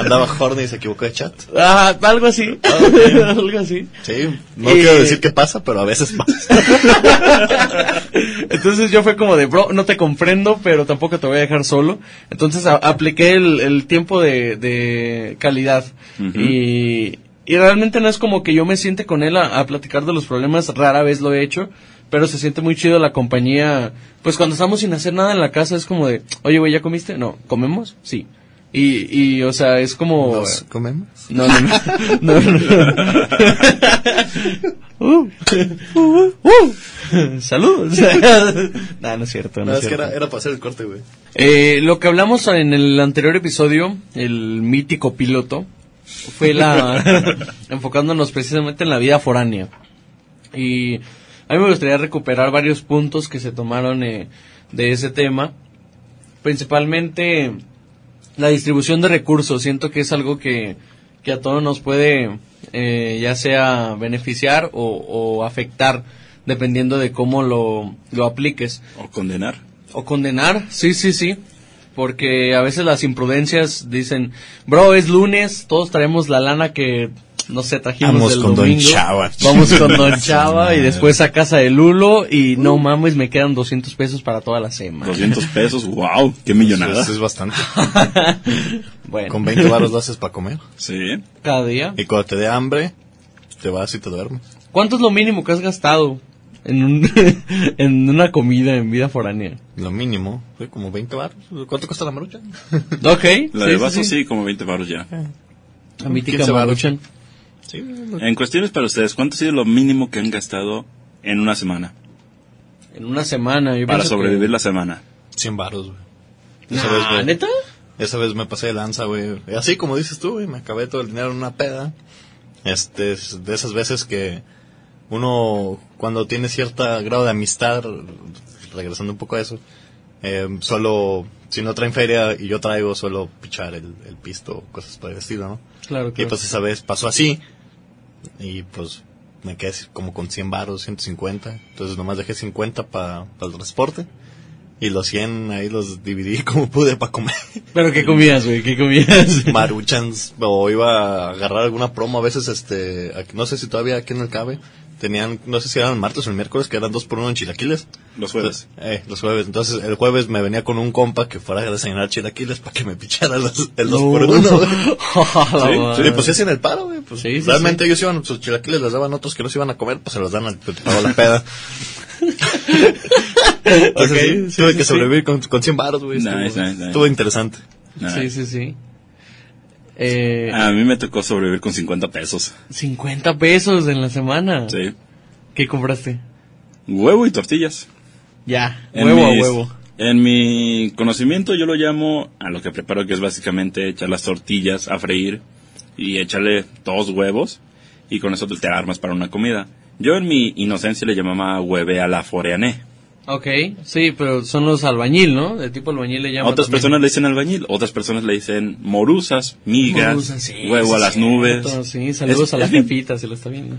Andaba horny y se equivocó de chat. Ah, algo así. (laughs) algo así. Sí, no Eh, quiero decir qué pasa, pero a veces pasa. (laughs) Entonces yo fue como de, bro, no te comprendo, pero tampoco te voy a dejar solo. Entonces a- apliqué el, el tiempo de, de calidad. Y, y realmente no es como que yo me siente con él a, a platicar de los problemas, rara vez lo he hecho. Pero se siente muy chido la compañía. Pues cuando estamos sin hacer nada en la casa es como de, oye, güey, ¿ya comiste? No, ¿comemos? Sí. Y, y o sea, es como... ¿Nos comemos? No, no, no. (laughs) no, no, no. (laughs) Uh, uh, uh. Saludos. (laughs) nah, no es cierto. No, No, es es que cierto. era, era para hacer el corte, güey. Eh, lo que hablamos en el anterior episodio, el mítico piloto, fue la enfocándonos precisamente en la vida foránea. Y a mí me gustaría recuperar varios puntos que se tomaron eh, de ese tema. Principalmente la distribución de recursos. Siento que es algo que, que a todos nos puede eh, ya sea beneficiar o, o afectar dependiendo de cómo lo, lo apliques. O condenar. O condenar, sí, sí, sí. Porque a veces las imprudencias dicen, bro, es lunes, todos traemos la lana que, no sé, trajimos Vamos del con Don domingo. Chava. Vamos con Don (laughs) Chava y después a casa de Lulo y no mames, me quedan 200 pesos para toda la semana. 200 (laughs) pesos, wow, qué millonada. Eso es bastante. (laughs) Bueno, Con 20 baros lo haces para comer. Sí. cada día. Y cuando te dé hambre, te vas y te duermes. ¿Cuánto es lo mínimo que has gastado en, un, en una comida en vida foránea? Lo mínimo, fue como 20 baros. ¿Cuánto cuesta la marucha? Ok. La sí, de vaso sí. sí, como 20 baros ya. La mítica 15 varos. Maruchan. Sí, En cuestiones para ustedes, ¿cuánto ha sido lo mínimo que han gastado en una semana? En una semana. Yo Para que- sobrevivir la semana. 100 baros, güey. Esa vez, güey. ¿Neta? Esa vez me pasé de lanza, güey. Y Así como dices tú, güey, me acabé todo el dinero en una peda. Este, es de esas veces que uno, cuando tiene cierta grado de amistad, regresando un poco a eso, eh, solo, si no traen feria y yo traigo, suelo pichar el, el pisto, cosas por el estilo, ¿no? Claro, Y claro. pues esa vez pasó así. Y pues me quedé como con 100 baros, 150. Entonces nomás dejé 50 para el transporte. Y los 100 ahí los dividí (laughs) como pude para comer. ¿Pero qué comías, güey? ¿Qué comías? (laughs) Maruchans. O iba a agarrar alguna promo. A veces, este, no sé si todavía aquí en el cabe. Tenían, no sé si eran el martes o el miércoles, que eran dos por uno en chilaquiles. Los jueves. Eh, los jueves. Entonces, el jueves me venía con un compa que fuera a desayunar chilaquiles para que me pichara los, el dos por uno. Ah, (laughs) Sí, pues sí hacían el paro, güey. Pues, Sí, sí, realmente ellos iban, sus chilaquiles les daban otros que no se iban a comer, pues se los dan al que pagó la peda. (laughs) Entonces, Ok, sí, sí, tuve sí, que sí. sobrevivir con, con 100 baros, güey. Estuvo, Nice, nice, nice. estuvo interesante. Sí, sí, sí. Eh, A mí me tocó sobrevivir con 50 pesos. 50 pesos en la semana. Sí. ¿Qué compraste? Huevo y tortillas. Ya, En huevo mis- a huevo. En mi conocimiento yo lo llamo a lo que preparo que es básicamente echar las tortillas a freír y echarle dos huevos y con eso te armas para una comida. Yo en mi inocencia le llamaba hueve a la foreané. Ok, sí, pero son los albañil, ¿no? De tipo albañil le llaman. Otras también. personas le dicen albañil, otras personas le dicen morusas, migas, Morusas, sí, huevo sí, a las nubes. Sí, saludos Es- a la jefita, si lo está viendo.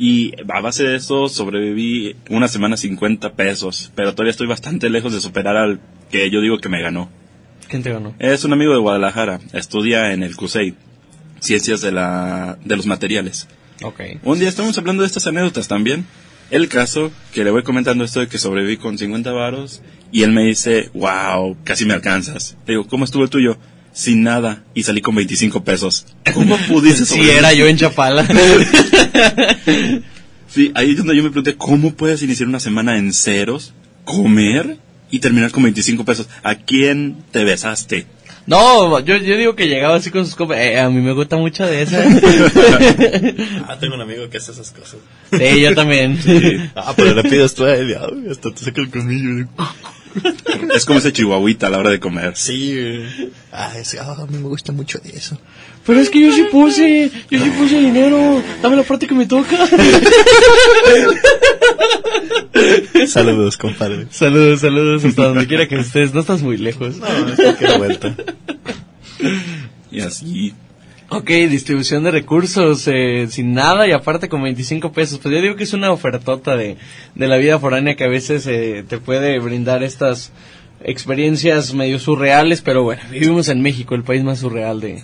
Y a base de eso sobreviví una semana 50 pesos, pero todavía estoy bastante lejos de superar al que yo digo que me ganó. ¿Quién te ganó? Es un amigo de Guadalajara, estudia en el CUSEI, Ciencias de, la, de los Materiales. Ok. Un día estamos hablando de estas anécdotas también. El caso, que le voy comentando esto de que sobreviví con 50 varos, y él me dice, wow, casi me alcanzas. Le digo, ¿cómo estuvo el tuyo? Sin nada, y salí con 25 pesos. ¿Cómo (laughs) pudiste Sí, sobrevivir? era yo en Chapala. (laughs) Sí, ahí es donde yo me pregunté, ¿cómo puedes iniciar una semana en ceros, comer y terminar con 25 pesos? ¿A quién te besaste? No, yo, yo digo que llegaba así con sus copas. Eh, a mí me gusta mucho de eso. (laughs) Ah, tengo un amigo que hace esas cosas. sí, yo también. Ah, pero le pides tú a él, hasta te saca el colmillo. Es como ese chihuahuita a la hora de comer. Sí. Ah, ese, ah, a mí me gusta mucho eso. Pero es que yo sí puse, yo sí puse dinero. Dame la parte que me toca. (laughs) Saludos, compadre. saludos, saludos hasta donde quiera que estés. No estás muy lejos. No, es cualquier vuelta. (laughs) Y así. Ok, distribución de recursos eh, sin nada y aparte con 25 pesos. Pues yo digo que es una ofertota de, de la vida foránea que a veces eh, te puede brindar estas experiencias medio surreales, pero bueno, vivimos en México, el país más surreal de,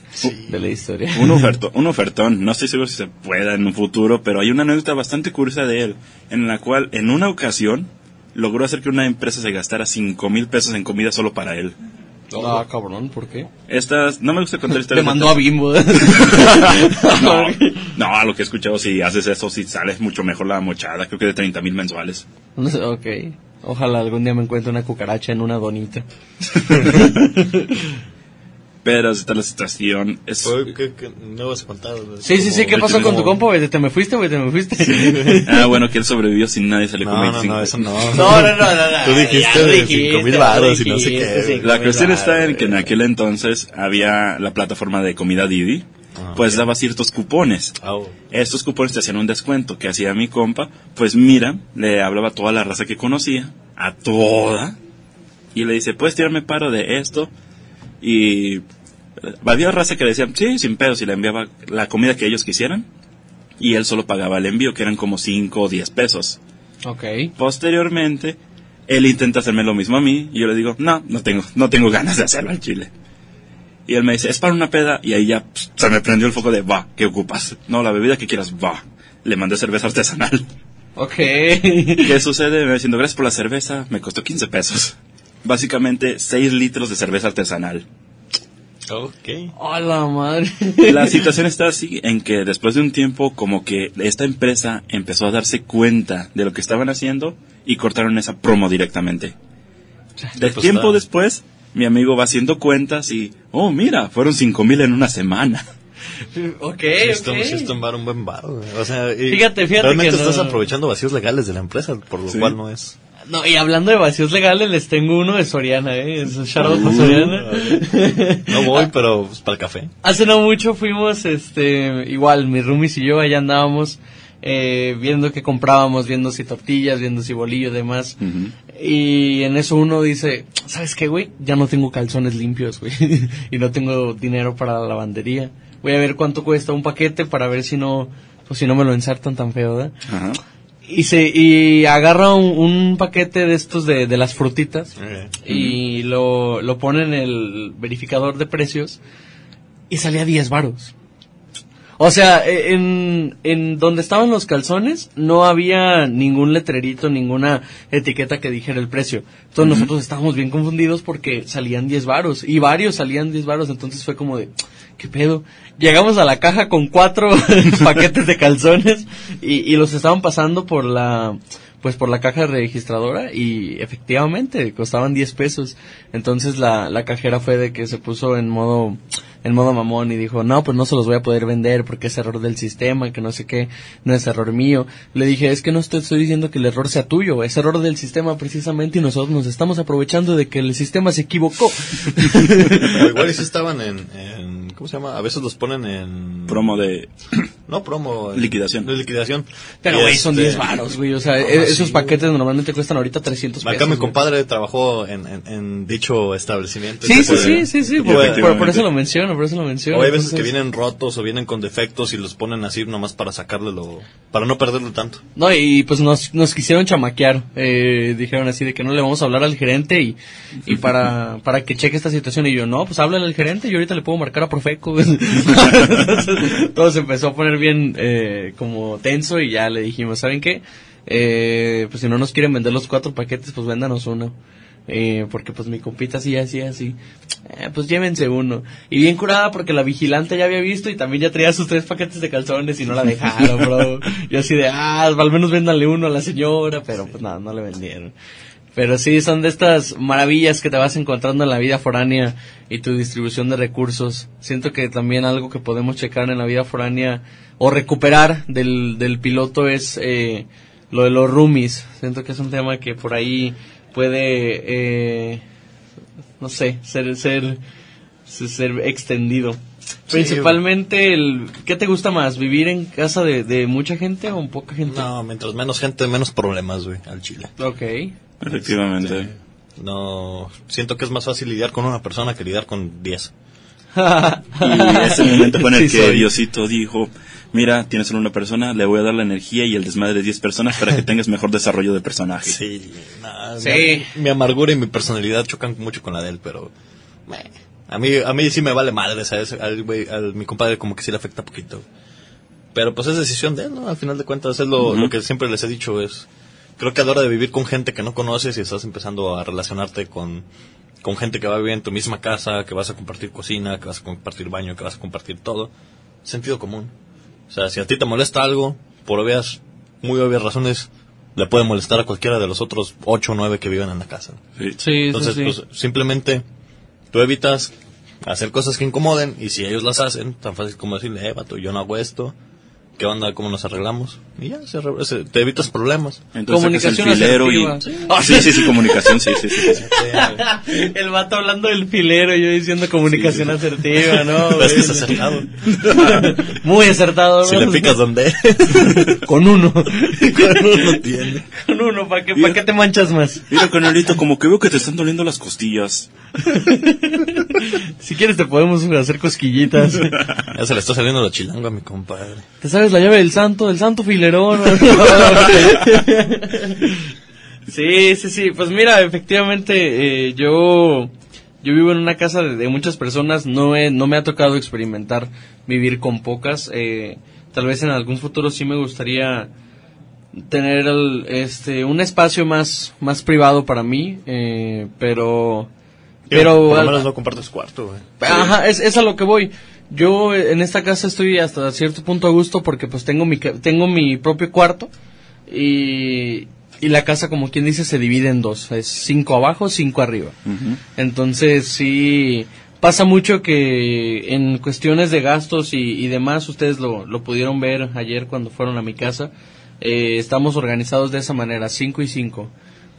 de la historia. Un, (laughs) oferto, un ofertón, no estoy seguro si se pueda en un futuro, pero hay una anécdota bastante curiosa de él, en la cual en una ocasión logró hacer que una empresa se gastara 5 mil pesos en comida solo para él. Ah, cabrón, ¿por qué? Estas, no me gusta contar (laughs) Le historias. mandó a Bimbo. (laughs) No, no, a lo que he escuchado, si haces eso, si sales mucho mejor la mochada, creo que de 30 mil mensuales. Ok. Ojalá algún día me encuentre una cucaracha en una donita. (laughs) Pero si está la situación. Es, Oye, ¿qué, qué no vas a contar? Sí, sí, sí, ¿qué pasó con tu compa, güey? ¿Te me fuiste, güey? ¿Te me fuiste? (laughs) ah, bueno, que él sobrevivió sin nadie salió con No, no, 25 no, eso no. (laughs) No, no, no, no, no. Tú dijiste de dijiste, cinco mil ya lo varos y no sé qué, sí, güey. La cuestión está en que en aquel entonces había la plataforma de comida Didi, Ah, pues daba ciertos cupones. Au. Estos cupones te hacían un descuento que hacía mi compa, pues mira, le hablaba a toda la raza que conocía, a toda, y le dice, puedes tirarme paro de esto, y eh, había raza que le decía, sí, sin pedos, y le enviaba la comida que ellos quisieran, y él solo pagaba el envío, que eran como 5 o 10 pesos. Ok. Posteriormente, él intenta hacerme lo mismo a mí y yo le digo, no, no tengo, no tengo ganas de hacerlo al chile. Y él me dice, es para una peda y ahí ya pss, se me prendió el foco de, va, ¿qué ocupas? No, la bebida que quieras, va. Le mandé cerveza artesanal. (laughs) Ok. ¿Qué sucede? Me va diciendo, gracias por la cerveza, me costó 15 pesos. Básicamente 6 litros de cerveza artesanal. Ok. Hola, madre. La situación está así en que después de un tiempo como que esta empresa empezó a darse cuenta de lo que estaban haciendo y cortaron esa promo directamente. De pues, tiempo después, mi amigo va haciendo cuentas y, oh, mira, fueron cinco mil en una semana. ok, (laughs) Esto ok. sí es un buen güey. O sea, Fíjate, fíjate Realmente que no- estás aprovechando vacíos legales de la empresa, por lo Sí. cual no es. No, y hablando de vacíos legales, les tengo uno de Soriana, ¿eh? Es un para Soriana. No voy, pero pues, para el café. Hace no mucho fuimos, este, igual, mis roomies y yo allá andábamos eh, viendo qué comprábamos, viendo si tortillas, viendo si bolillo y demás. Y en eso uno dice, ¿sabes qué, güey? Ya no tengo calzones limpios, güey. (laughs) y no tengo dinero para la lavandería. Voy a ver cuánto cuesta un paquete para ver si no, pues si no me lo ensartan tan feo, ¿verdad? Ajá. Y se, y agarra un, un paquete de estos de, de las frutitas y lo, lo pone en el verificador de precios y salía 10 varos. O sea, e- en, en donde estaban los calzones no había ningún letrerito, ninguna etiqueta que dijera el precio. Entonces nosotros estábamos bien confundidos porque salían 10 varos y varios salían 10 varos, entonces fue como de, ¿qué pedo? Llegamos a la caja con cuatro (laughs) paquetes de calzones y, y los estaban pasando por la, pues por la caja registradora y efectivamente costaban 10 pesos. Entonces la, la cajera fue de que se puso en modo, en modo mamón y dijo, no, pues no se los voy a poder vender porque es error del sistema, que no sé qué, no es error mío. Le dije, es que no te estoy diciendo que el error sea tuyo, es error del sistema precisamente y nosotros nos estamos aprovechando de que el sistema se equivocó. (laughs) Igual si estaban en- ¿Cómo se llama? A veces los ponen en. Promo de... (clears throat) No, promo. en- Liquidación. de liquidación. Pero güey, son este, 10 varos, güey, o sea, No, e- sí, esos paquetes normalmente cuestan ahorita 300 pesos. Acá mi compadre trabajó en, en, en dicho establecimiento. Sí, sí, sí, sí, sí, por, por- por eso lo menciono, por eso lo menciono. O hay veces que vienen rotos o vienen con defectos y los ponen así nomás para sacarle lo... Para no perderlo tanto. No, y pues nos, nos quisieron chamaquear. Eh, dijeron así de que no le vamos a hablar al gerente y, y para, para que cheque esta situación. Y yo, no, pues háblale al gerente y ahorita le puedo marcar a Profeco. Entonces, (laughs) todo se empezó a poner bien eh, como tenso y ya le dijimos, ¿saben qué? Eh, pues si no nos quieren vender los cuatro paquetes, pues véndanos uno. Eh, porque pues mi compita así, así, así. Eh, pues llévense uno. Y bien curada porque la vigilante ya había visto y también ya traía sus tres paquetes de calzones y no la dejaron, bro. Yo así de, ah, al menos véndanle uno a la señora, pero pues nada, no le vendieron. Pero sí, son de estas maravillas que te vas encontrando en la vida foránea y tu distribución de recursos. Siento que también algo que podemos checar en la vida foránea o recuperar del, del piloto es eh, lo de los roomies. Siento que es un tema que por ahí puede, eh, no sé, ser, ser, ser extendido. Principalmente, el, ¿qué te gusta más? ¿Vivir en casa de, de mucha gente o poca gente? No, mientras menos gente, menos problemas, güey, al chile. Ok. Efectivamente. No, siento que es más fácil lidiar con una persona que lidiar con 10. (laughs) Y ese momento fue en el Sí, que soy. Diosito dijo, mira, tienes solo una persona, le voy a dar la energía y el desmadre de 10 personas para que (laughs) tengas mejor desarrollo de personaje. Sí, Sí. Mi, mi amargura y mi personalidad chocan mucho con la de él, pero... meh, a mí, a mí sí me vale madre, ¿sabes? Al, mi compadre como que sí le afecta poquito. Pero pues es decisión de él, ¿no? Al final de cuentas es lo, lo que siempre les he dicho, es... Creo que a la hora de vivir con gente que no conoces y estás empezando a relacionarte con, con gente que va a vivir en tu misma casa, que vas a compartir cocina, que vas a compartir baño, que vas a compartir todo, sentido común. O sea, si a ti te molesta algo, por obvias, muy obvias razones, le puede molestar a cualquiera de los otros ocho o nueve que viven en la casa. Sí. Sí, Entonces, sí, sí. pues simplemente tú evitas hacer cosas que incomoden y si ellos las hacen, tan fácil como decirle, eh, vato, yo no hago esto, ¿qué onda? ¿Cómo nos arreglamos? Y ya, se se- te evitas problemas. Entonces sacas Comunicación el filero y... asertiva. Sí, sí, sí, comunicación, sí, sí, sí. sí, sí. (laughs) El vato hablando del filero, yo diciendo comunicación asertiva, ¿no? (laughs) Es que es acertado. (laughs) Muy acertado, ¿no? Si le picas donde Con uno. con uno tiene. Con uno, ¿para qué, ¿para qué te manchas más? Mira, canalito, como que veo que te están doliendo las costillas. Si quieres te podemos hacer cosquillitas. Ya se le está saliendo lo chilango a mi compadre. ¿Te sabes la llave del santo? Del santo filerón. (laughs) sí, sí, sí. Pues mira, efectivamente, eh, yo, yo vivo en una casa de, muchas personas. No, no me ha tocado experimentar vivir con pocas. Eh, tal vez en algún futuro sí me gustaría tener este, un espacio más, más privado para mí. eh, pero, pero por al- lo menos no compartes cuarto, güey. Ajá, es, es a lo que voy. Yo en esta casa estoy hasta cierto punto a gusto porque pues tengo mi, tengo mi propio cuarto y, y la casa como quien dice se divide en dos, es cinco abajo, cinco arriba. Entonces sí pasa mucho que en cuestiones de gastos y, y demás, ustedes lo, lo pudieron ver ayer cuando fueron a mi casa, eh, estamos organizados de esa manera, cinco y cinco.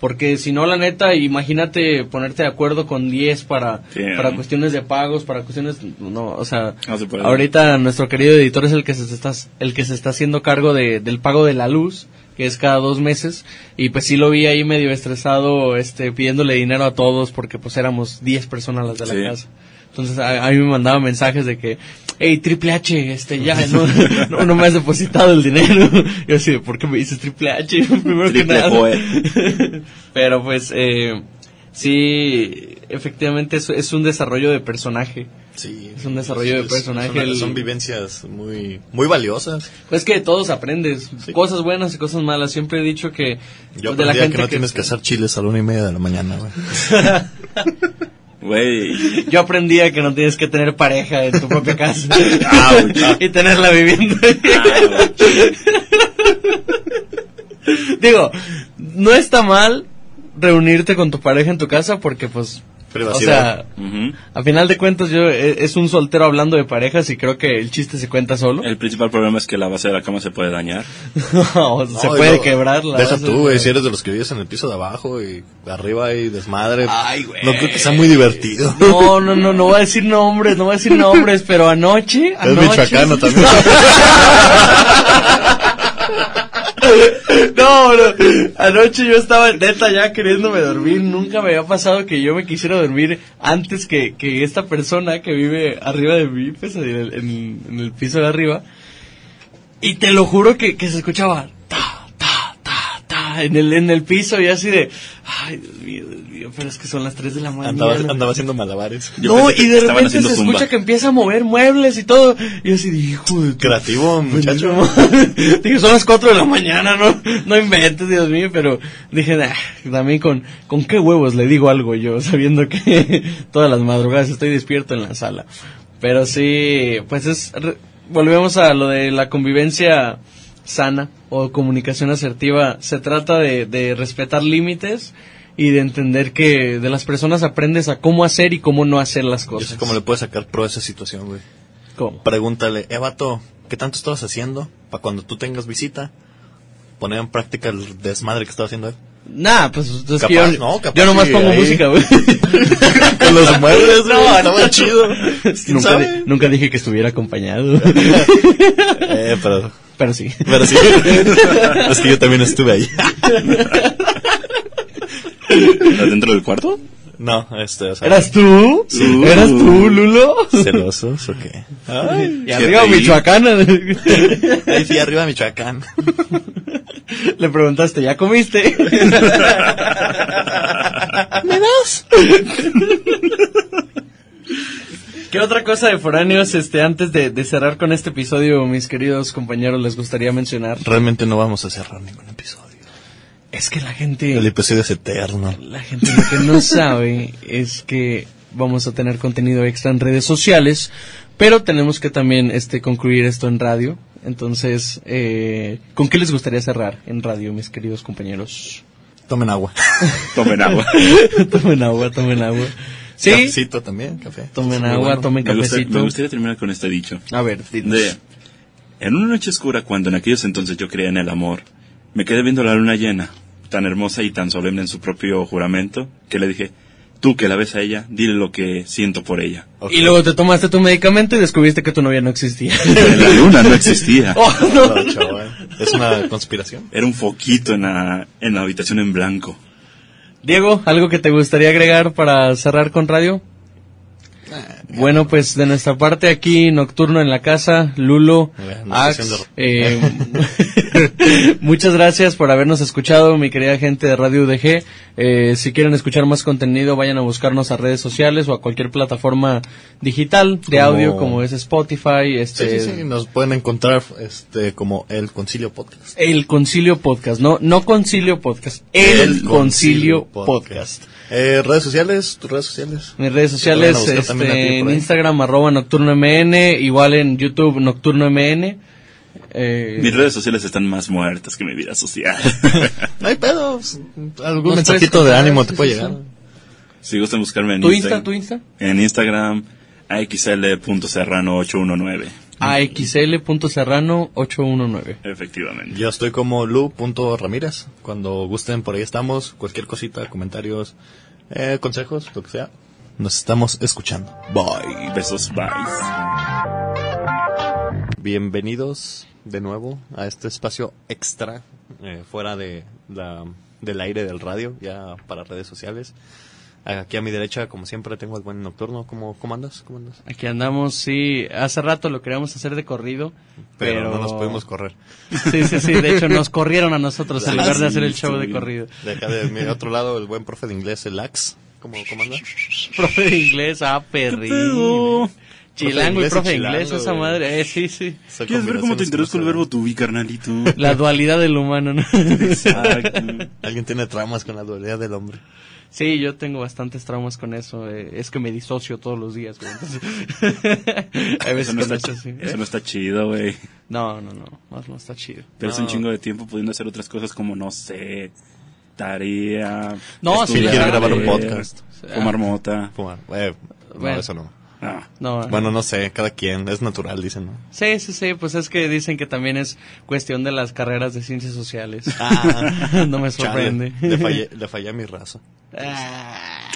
Porque si no, la neta, imagínate ponerte de acuerdo con 10 para, Sí, para ¿no? cuestiones de pagos, para cuestiones, no, o sea, No se puede. ahorita nuestro querido editor es el que se está, el que se está haciendo cargo de, del pago de la luz, que es cada dos meses, y pues sí lo vi ahí medio estresado, este, pidiéndole dinero a todos, porque pues éramos 10 personas las de la Sí. casa. Entonces a, a mí me mandaba mensajes de que, hey, Triple H, este, ya, no, (laughs) no, no me has depositado el dinero. (laughs) Yo así, ¿por qué me dices Triple H? (laughs) Primero que nada. Pero pues, eh, sí, efectivamente es, es un desarrollo de personaje. Sí. Es un desarrollo de personaje, Son, el- son vivencias muy, muy valiosas. Pues que de todos aprendes, cosas buenas y cosas malas. Siempre he dicho que Yo de la gente que no tienes que hacer chiles a la una y media de la mañana, güey. Güey. Yo aprendí a que no tienes que tener pareja en tu propia casa Ouch. (laughs) y tenerla viviendo. Digo, no está mal reunirte con tu pareja en tu casa porque pues o Privacidad. sea, Ujú. a final de cuentas yo e- es un soltero hablando de parejas y creo que el chiste se cuenta solo. El principal problema es que la base de la cama se puede dañar. (laughs) O se No, y puede luego, quebrar la Deja base tú, de- güey, si eres de los que vives en el piso de abajo y arriba hay desmadre. Ay, güey. No creo que sea muy divertido. No, no, no, no voy a decir nombres, no voy a decir nombres, pero anoche, Es anoche michoacano (laughs) también. (laughs) (laughs) No, no, anoche yo estaba neta ya queriéndome dormir, nunca me había pasado que yo me quisiera dormir antes que, que esta persona que vive arriba de mí, pues en el, piso de arriba, y te lo juro que, que se escuchaba (laughs) en el, en el piso y así de, ay Dios mío, Dios mío, pero es que son las 3 de la mañana. andaba, andaba haciendo malabares. Yo no, y de repente se zumba. escucha que empieza a mover muebles y todo. Y yo así de, hijo de Creativo, muchacho. (laughs) dije, son las 4 de la mañana, no, no inventes, Dios mío, pero dije, "Ah, también con, con qué huevos le digo algo yo, (laughs) sabiendo que todas las madrugadas estoy despierto en la sala. Pero sí, pues es, re- volvemos a lo de la convivencia sana o comunicación asertiva. Se trata de, de respetar límites y de entender que de las personas aprendes a cómo hacer y cómo no hacer las Yo cosas. sé cómo le puedes sacar pro a esa situación, güey. ¿Cómo? Pregúntale, eh, vato, ¿qué tanto estabas haciendo para cuando tú tengas visita? Poner en práctica el desmadre que estaba haciendo él. Nah, pues es que Capaz, yo, no, capaz yo nomás sí, pongo ahí. música, güey. (laughs) Con los muebles, No, estaba chido. ¿Quién nunca, di- nunca dije que estuviera acompañado. (laughs) Eh, pero, Pero sí. pero sí. (laughs) es que yo también estuve ahí. ¿Estás (laughs) dentro del cuarto? No, este, o sea, ¿Eras tú? Sí. ¿Eras tú, Lulo? celosos o qué. Ay, Y arriba ahí- Michoacán. ahí sí, arriba Michoacán. (laughs) Le preguntaste, ¿ya comiste? ¿Me das? ¿Qué otra cosa de foráneos, este, antes de, de cerrar con este episodio, mis queridos compañeros, les gustaría mencionar? Realmente no vamos a cerrar ningún episodio. Es que la gente... El episodio es eterno. La gente lo que no sabe es que vamos a tener contenido extra en redes sociales, pero tenemos que también este concluir esto en radio. Entonces, eh, ¿con qué les gustaría cerrar en radio, mis queridos compañeros? Tomen agua. Tomen agua. (laughs) tomen agua, tomen agua. Sí. Cafecito también, café. Tomen agua, bueno. tomen Me, gusta- cafecito. me gustaría terminar con este dicho. A ver, dinos. De, en una noche oscura, cuando en aquellos entonces yo creía en el amor, me quedé viendo la luna llena, tan hermosa y tan solemne en su propio juramento, que le dije, tú que la ves a ella, dile lo que siento por ella. Ok. Y luego te tomaste tu medicamento y descubriste que tu novia no existía. (laughs) La luna no existía. (laughs) Oh, no. No, chaval. Es una conspiración. Era un foquito en la, en la habitación en blanco. Diego, ¿algo que te gustaría agregar para cerrar con radio? Bueno, pues de nuestra parte aquí, Nocturno en la casa, Lulo, Ax, eh, (laughs) muchas gracias por habernos escuchado, mi querida gente de Radio UDG. Eh, si quieren escuchar más contenido, vayan a buscarnos a redes sociales o a cualquier plataforma digital de Como- audio como es Spotify, Sí, este, sí, sí, nos pueden encontrar este como El Concilio Podcast. el Concilio Podcast, no, no Concilio Podcast, el, Concilio, Podcast. Eh, redes sociales, tus redes sociales. Mis redes sociales, este, en. Instagram, arroba nocturno MN, igual en YouTube, nocturno MN. Eh, Mis redes sociales están más muertas que mi vida social. (laughs) No hay pedos. Algún Nos mensajito de ánimo sí, te puede sí, llegar. sí. si gustan buscarme en ¿Tu Instagram. Insta, tu Insta? En Instagram, axl.serrano819. AXL.serrano819. Efectivamente. Yo estoy como lu.ramírez. Cuando gusten, por ahí estamos. Cualquier cosita, comentarios, eh, consejos, lo que sea. Nos estamos escuchando. Bye. Besos, bye. Bienvenidos de nuevo a este espacio extra, eh, fuera de la, del aire del radio, ya para redes sociales. Aquí a mi derecha, como siempre, tengo el buen nocturno. ¿Cómo, cómo andas? ¿Cómo andas? Aquí andamos, sí, hace rato lo queríamos hacer de corrido, Pero, pero, no nos pudimos correr. Sí, sí, sí, de hecho nos corrieron a nosotros en Ah, lugar de hacer el show de corrido. De acá de mi otro lado, el buen profe de inglés, el Ax. ¿Cómo, cómo anda? (laughs) Profe de inglés, ah, perrín. Chilango y Profe inglés esa madre, eh, sí, sí. Esa ¿Quieres ver cómo te introduzco el verbo to be, carnalito? (laughs) La dualidad del humano, ¿no? Exacto. Alguien tiene traumas con la dualidad del hombre. Sí, yo tengo bastantes traumas con eso. eh, es que me disocio todos los días, güey. Entonces, (laughs) hay veces Eso no, está, echo así. eso ¿eh? no está chido, güey. No, no, no, no, no está chido. Pero es No. un chingo de tiempo pudiendo hacer otras cosas como, no sé, tarea. No, sí, estudiar, quiere grabar un leer, podcast. Fumar mota. Fumar. Eh, no, Bueno. eso no. Ah, No, Bueno, no sé, cada quien, es natural, dicen, ¿no? Sí, sí, sí, pues es que dicen que también es cuestión de las carreras de ciencias sociales. Ah, (laughs) no me sorprende. Chale, le, fallé, le fallé a mi raza. Ah.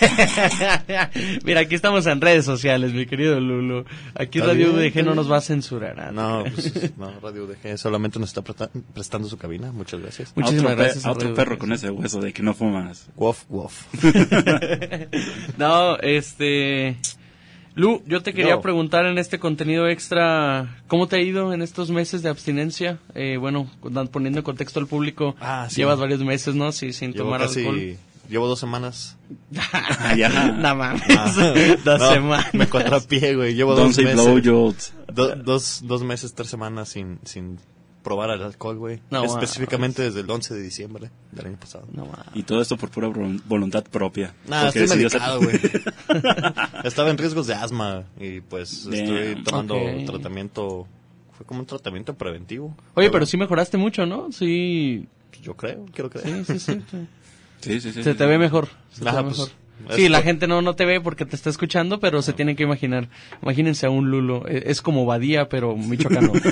(laughs) Mira, aquí estamos en redes sociales, mi querido Lulu. Aquí Radio UDG no nos va a censurar. ¿ah? No, pues, no, Radio DG solamente nos está presta- prestando su cabina, muchas gracias. a Muchísimas gracias. a otro Radio perro UDG. con ese hueso de que no fumas. Wof, wof. (laughs) No, este... Lu, yo te quería preguntar en este contenido extra, ¿cómo te ha ido en estos meses de abstinencia? Eh, bueno, poniendo en contexto al público, Ah, sí. llevas varios meses, ¿no? Sí, sin Llevo tomar casi, alcohol. Llevo dos semanas. (laughs) Ah, ya. No mames, Ah. dos No, semanas. Me contrapié, güey. Llevo Don't dos say meses. do- dos, dos meses, tres semanas sin, sin probar el alcohol, güey. No, Específicamente desde el 11 de diciembre del año pasado. No mames. Y todo esto por pura vol- voluntad propia. Nah, estoy medicado, güey. (laughs) Estaba en riesgos de asma y pues Damn. estoy tomando tratamiento. Fue como un tratamiento preventivo. Oye, pero sí mejoraste mucho, ¿no? Sí, Yo creo, quiero creer. sí, sí, sí. sí. (laughs) Sí, sí, sí. Se sí, te sí. ve mejor. se te Ajá, ve pues, mejor. Sí, la por- gente no, no te ve porque te está escuchando, pero se tienen que imaginar. Imagínense a un Lulo. e- Es como Badía, pero michoacano. (laughs)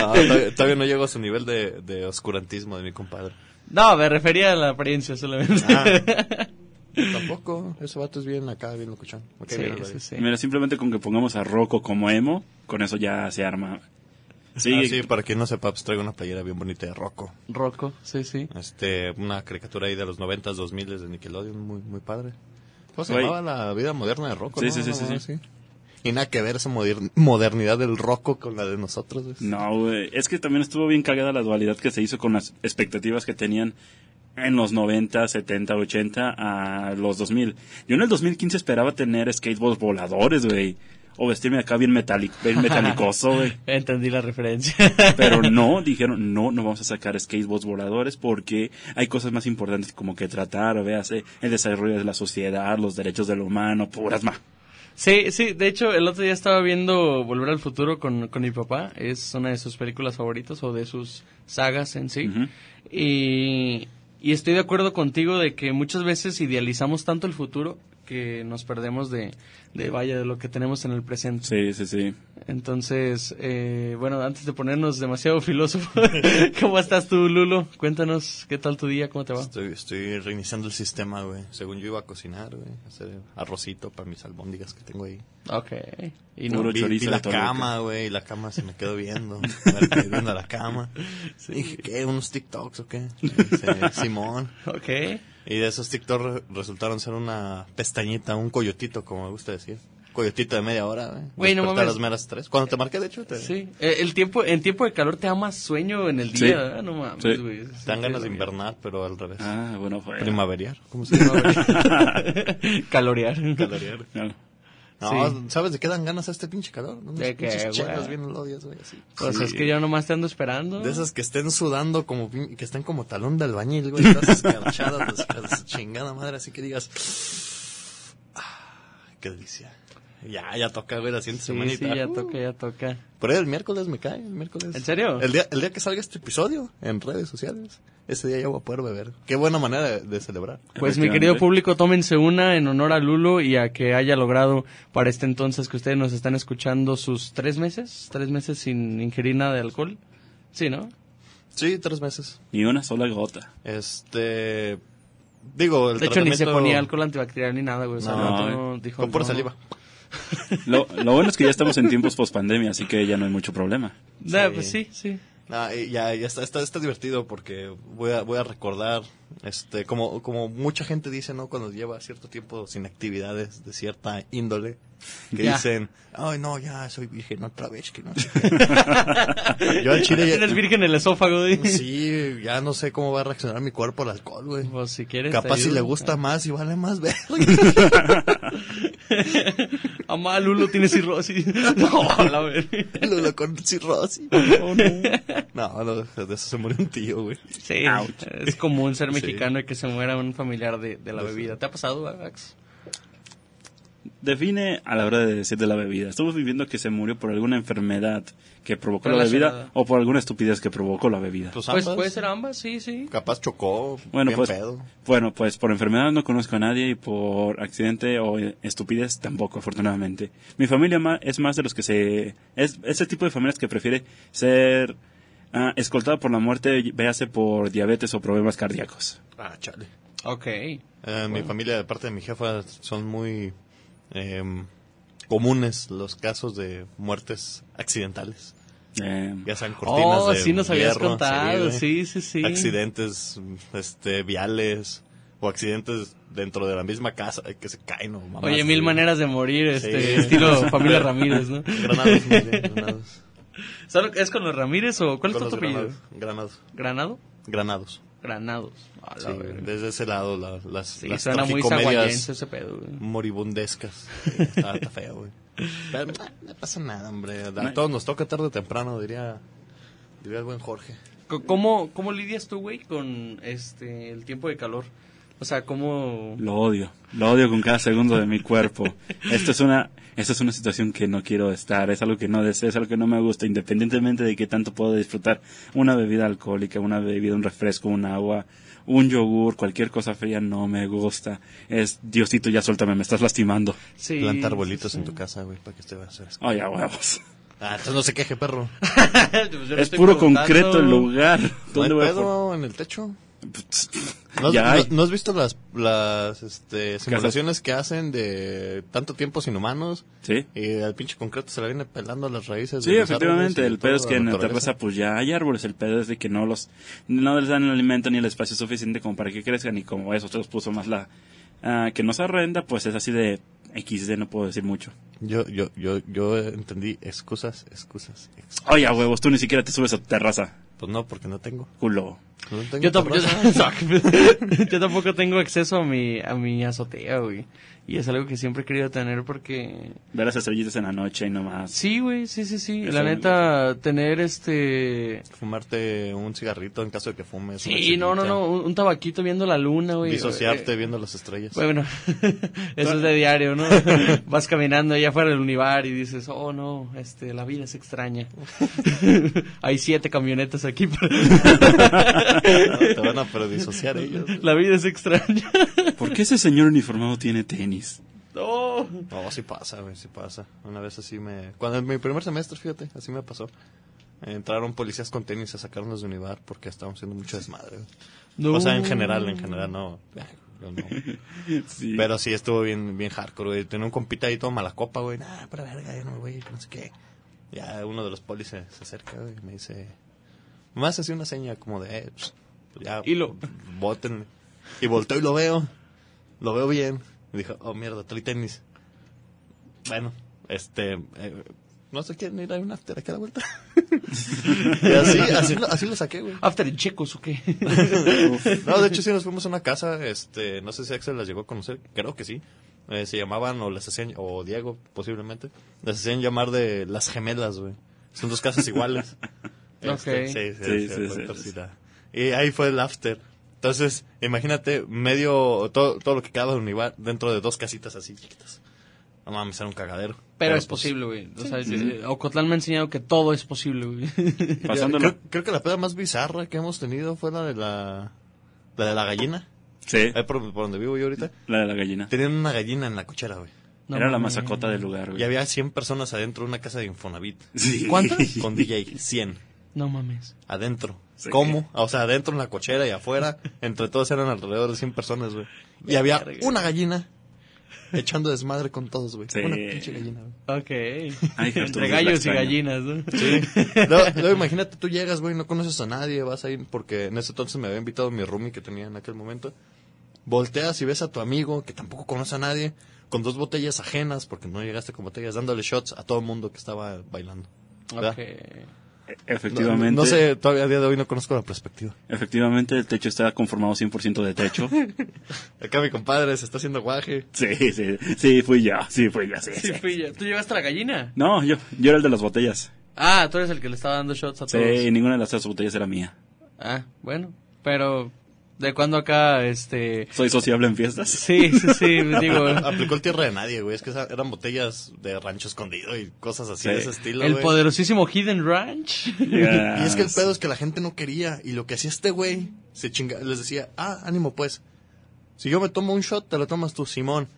No, todavía, todavía no llego a su nivel de, de oscurantismo de mi compadre. no, me refería a la apariencia solamente. Ah, (laughs) tampoco. Ese vato es bien acá, bien locuchón. Cae Sí, bien el sí, sí. Mira, simplemente con que pongamos a Rocco como emo, con eso ya se arma. Sí, Ah, sí, para quien no sepa, pues traigo una playera bien bonita de Rocco. Rocco, sí, sí. Este, una caricatura ahí de los 90s, 2000 de Nickelodeon, muy, muy padre. ¿Cómo se llamaba la vida moderna de Rocco? Sí, no? sí, sí, sí, sí. Y nada que ver esa moder- modernidad del Rocco con la de nosotros. güey. No, güey. Es que también estuvo bien cagada la dualidad que se hizo con las expectativas que tenían en los 90, 70, 80 a los 2000. Yo en el 2015 esperaba tener skateboards voladores, güey. O vestirme acá bien, metálico, bien metalicoso, güey. (laughs) Entendí la referencia. Pero (laughs) no, dijeron, no, no vamos a sacar skateboards voladores porque hay cosas más importantes como que tratar, véase, el desarrollo de la sociedad, los derechos del humano, puras ma. Sí, sí, de hecho, el otro día estaba viendo Volver al Futuro con, con mi papá. Es una de sus películas favoritas o de sus sagas en sí. Y estoy de acuerdo contigo de que muchas veces idealizamos tanto el futuro que nos perdemos de, de vaya, de lo que tenemos en el presente. Sí, sí, sí. Entonces, eh, bueno, antes de ponernos demasiado (laughs) filósofo, (laughs) ¿cómo estás tú, Lulo? Cuéntanos, ¿qué tal tu día? ¿Cómo te va? Estoy, estoy reiniciando el sistema, güey. Según yo iba a cocinar, güey. Hacer arrocito para mis albóndigas que tengo ahí. Ok. Y Puro no, Vi, chorizo vi la cama, güey, y la cama se me quedó viendo. Viendo la cama. (laughs) Dije, ¿qué? ¿Unos TikToks o qué? Dice, Simón. ok. Y de esos TikToks re- resultaron ser una pestañita, un coyotito, como me gusta decir. Coyotito de media hora, güey. Güey, no mames. las meras tres. Cuando te marqué, de hecho, te, Sí. Eh, el tiempo, en tiempo de calor te da más sueño en el Sí. día, ¿verdad? No mames, Sí. güey. te dan ganas de invernar, pero al revés. Ah, bueno, fue. Primaveriar. ¿Cómo se (laughs) llama? Calorear. Caloriar. No. No, Sí. ¿sabes de qué dan ganas a este pinche calor? Unos ¿De güey? chelas bien lodias, güey, así. Pues Sí. es que yo nomás te ando esperando. De esas que estén sudando como pin- que estén como talón de albañil, güey, todas escarchadas, (laughs) chingada madre, así que digas, ah, qué delicia. Ya, ya toca, güey, la siguiente Sí, semanita. sí, ya Uh. toca, ya toca. Por ahí el miércoles me cae, el miércoles. ¿En serio? El día, el día que salga este episodio en redes sociales, ese día ya voy a poder beber. Qué buena manera de, de celebrar. Pues mi querido público, tómense una en honor a Lulo y a que haya logrado para este entonces que ustedes nos están escuchando sus tres meses, tres meses sin ingerir nada de alcohol. Sí, ¿no? Sí, tres meses. Ni una sola gota. Este, digo, el de hecho, ni se ponía alcohol antibacterial ni nada, güey. O sea, No, no, eh. no, dijo, Con pura no. saliva. (laughs) Lo, lo bueno es que ya estamos en tiempos post pandemia, así que ya no hay mucho problema. Da, Sí. pues sí, sí. Y ya, ya está, está, está divertido porque voy a, voy a recordar, este, como, como mucha gente dice, ¿no? Cuando lleva cierto tiempo sin actividades de cierta índole, que Ya. dicen, ay, no, ya soy virgen otra vez, que no sé qué". (laughs) Yo al chile ya- Tienes virgen el esófago, güey. Sí, ya no sé cómo va a reaccionar mi cuerpo al alcohol, güey. Pues si quieres. Capaz si le gusta más y vale más ver. (laughs) (laughs) Amá, Lulo tiene cirrosis. (laughs) no, a la ver. Lulo con cirrosis. (laughs) No. No, no, de eso se murió un tío, güey. Sí, Ouch. es común ser Sí. mexicano y que se muera un familiar de, de la bebida. ¿Te ha pasado, Alex? Define a la hora de decir de la bebida. Estamos viviendo que se murió por alguna enfermedad que provocó la bebida o por alguna estupidez que provocó la bebida. Pues, Pues puede ser ambas, sí, sí. Capaz chocó. Bueno, bien pues, pedo. bueno, pues por enfermedad no conozco a nadie y por accidente o eh, estupidez tampoco, afortunadamente. Mi familia es más de los que se... Es ese tipo de familias que prefiere ser ah, escoltada por la muerte, véase por diabetes o problemas cardíacos. Ah, chale. Ok. Eh, Mi familia, de parte de mi jefa, son muy em, comunes los casos de muertes accidentales. Eh, Ya sean cortinas Oh, de sí nos habías hierro, contado, güey. sí, sí, sí. Accidentes este, viales o accidentes dentro de la misma casa que se caen o mamás Oye, mil así. maneras de morir, este, Sí. estilo familia Ramírez, ¿no? (laughs) Granados, más bien, granados. ¿Solo ¿Es con los Ramírez o cuál es Con tu los apellido? granados. ¿Granado? Granados. Granados. Sí, desde ese lado, la- las, Sí, las suena muy ese pedo, güey. moribundescas. Sí, Está, está feo, güey. Pero no pasa nada, hombre. A todos nos toca tarde o temprano, diría, diría el buen Jorge. ¿Cómo, ¿Cómo lidias tú, güey, con este el tiempo de calor? O sea, ¿cómo...? Lo odio, lo odio con cada segundo de mi cuerpo. Esto es una, esto es una situación que no quiero estar, es algo que no deseo, es algo que no me gusta, independientemente de que tanto puedo disfrutar una bebida alcohólica, una bebida, un refresco, un agua, un yogur, cualquier cosa fría, no me gusta. Es, Diosito, ya suéltame, me estás lastimando. Sí, Planta arbolitos sí, en tu casa, güey, para que vayas a hacer. Oye, a huevos. Ah, entonces no se queje, perro. (laughs) Pues Es puro concreto el lugar. ¿No hay ¿Dónde voy a pedo en el techo? ¿No has, Ya no- no has visto las, las este, simulaciones que hacen de tanto tiempo sin humanos? Sí. Y al pinche concreto se le viene pelando las raíces. Sí, de efectivamente, el pedo es que en la terraza pues ya hay árboles, el pedo es de que no los, no les dan el alimento ni el espacio suficiente como para que crezcan y como eso se los puso más la, ah, que nos arrenda, pues es así de XD, no puedo decir mucho. Yo, yo, yo, yo entendí excusas, excusas, excusas. Oye, huevos, tú ni siquiera te subes a tu terraza, Pues no, porque no tengo. culo. No tengo Yo, tampoco, terraza. (laughs) (laughs) yo tampoco tengo acceso a mi, a mi azotea, güey. Y es algo que siempre he querido tener porque... Ver las estrellitas en la noche y nomás. Sí, güey, sí, sí, sí. Eso La neta, tener este... Fumarte un cigarrito en caso de que fumes. Sí, no, no, no, un, un tabaquito viendo la luna, güey. Disociarte Eh, viendo las estrellas. Bueno, (laughs) eso es de diario, ¿no? Vas caminando allá afuera del univar y dices, oh no, este, la vida es extraña. Hay siete camionetas aquí. Te van a (laughs) predisociar ellos. La vida es extraña. ¿Por qué ese señor uniformado tiene tenis? No. No, sí pasa, güey, sí pasa. Una vez así me... Cuando en mi primer semestre, fíjate, así me pasó. Entraron policías con tenis a sacarnos de Univar porque estábamos haciendo mucho desmadre. güey. No. O sea, en general, en general, no. yo no. (laughs) Sí. Pero sí estuvo bien, bien hardcore, güey. Tenía un compita ahí todo mala copa, güey. Nah, para verga, yo no me voy, no sé qué. Ya uno de los polis se, se acerca, güey, y me dice... Más así una seña como de, eh, pues, ya, Hilo. bótenme. Y volteo y lo veo. Lo veo bien. Y dijo, oh, mierda, trae tenis. Bueno, este... eh, no sé quién ir a un after aquí a la vuelta. (laughs) y así, así, lo, así lo saqué, güey. ¿After en checos o qué? (laughs) No, de hecho sí nos fuimos a una casa, este, no sé si Axel las llegó a conocer, creo que sí. Eh, se llamaban, o les hacían, o Diego posiblemente, les hacían llamar de las gemelas, güey. Son dos casas iguales. (laughs) Este, Ok. sí, sí, Sí, sí, sí, fue sí. torcida. Y ahí fue el after. Entonces, imagínate, medio, todo, todo lo que quedaba de Univar dentro de dos casitas así chiquitas. No mames, era un cagadero. Pero es pues, posible, güey. O sea, eh, Ocotlán me ha enseñado que todo es posible, güey. (laughs) creo, creo que la peda más bizarra que hemos tenido fue la de la, la de la gallina. Sí, Ahí por, por donde vivo yo ahorita. la de la gallina. Tenían una gallina en la cochera, güey. No Era la masacota del lugar, Y güey. había 100 personas adentro de una casa de Infonavit. Sí. ¿Cuántas? Con DJ, 100. No mames. Adentro. Sí. ¿Cómo? O sea, adentro en la cochera y afuera. (laughs) Entre todos eran alrededor de 100 personas, güey. Y había una gallina echando desmadre con todos, güey. Sí. Una pinche gallina, güey. Ok. Ay, Entre gallos y gallinas, ¿no? (laughs) Luego, luego imagínate, tú llegas, güey, no conoces a nadie, vas a ir, porque en ese entonces me había invitado mi roomie que tenía en aquel momento. Volteas y ves a tu amigo, que tampoco conoce a nadie, con dos botellas ajenas, porque no llegaste con botellas, dándole shots a todo el mundo que estaba bailando. ¿verdad? Ok. No, Efectivamente. no sé, todavía a día de hoy no conozco la perspectiva. Efectivamente, el techo está conformado 100% de techo. (laughs) Acá mi compadre se está haciendo guaje. Sí, sí, sí, fui yo, sí, fui yo, sí. Sí, sí. fui yo. ¿Tú llevaste la gallina? No, yo, yo era el de las botellas. Ah, tú eres el que le estaba dando shots a Sí, todos. y ninguna de las tres botellas era mía. Ah, bueno. Pero, ¿de cuándo acá, este... ¿Soy sociable en fiestas? Sí, sí, sí, digo... (laughs) Aplicó el tierra de nadie, güey. Es que eran botellas de rancho escondido y cosas así Sí. de ese estilo, El güey. poderosísimo Hidden Ranch. Y es que (laughs) el pedo es que la gente no quería. Y lo que hacía este güey, se chinga, les decía, ah, ánimo pues. Si yo me tomo un shot, te lo tomas tú, Simón.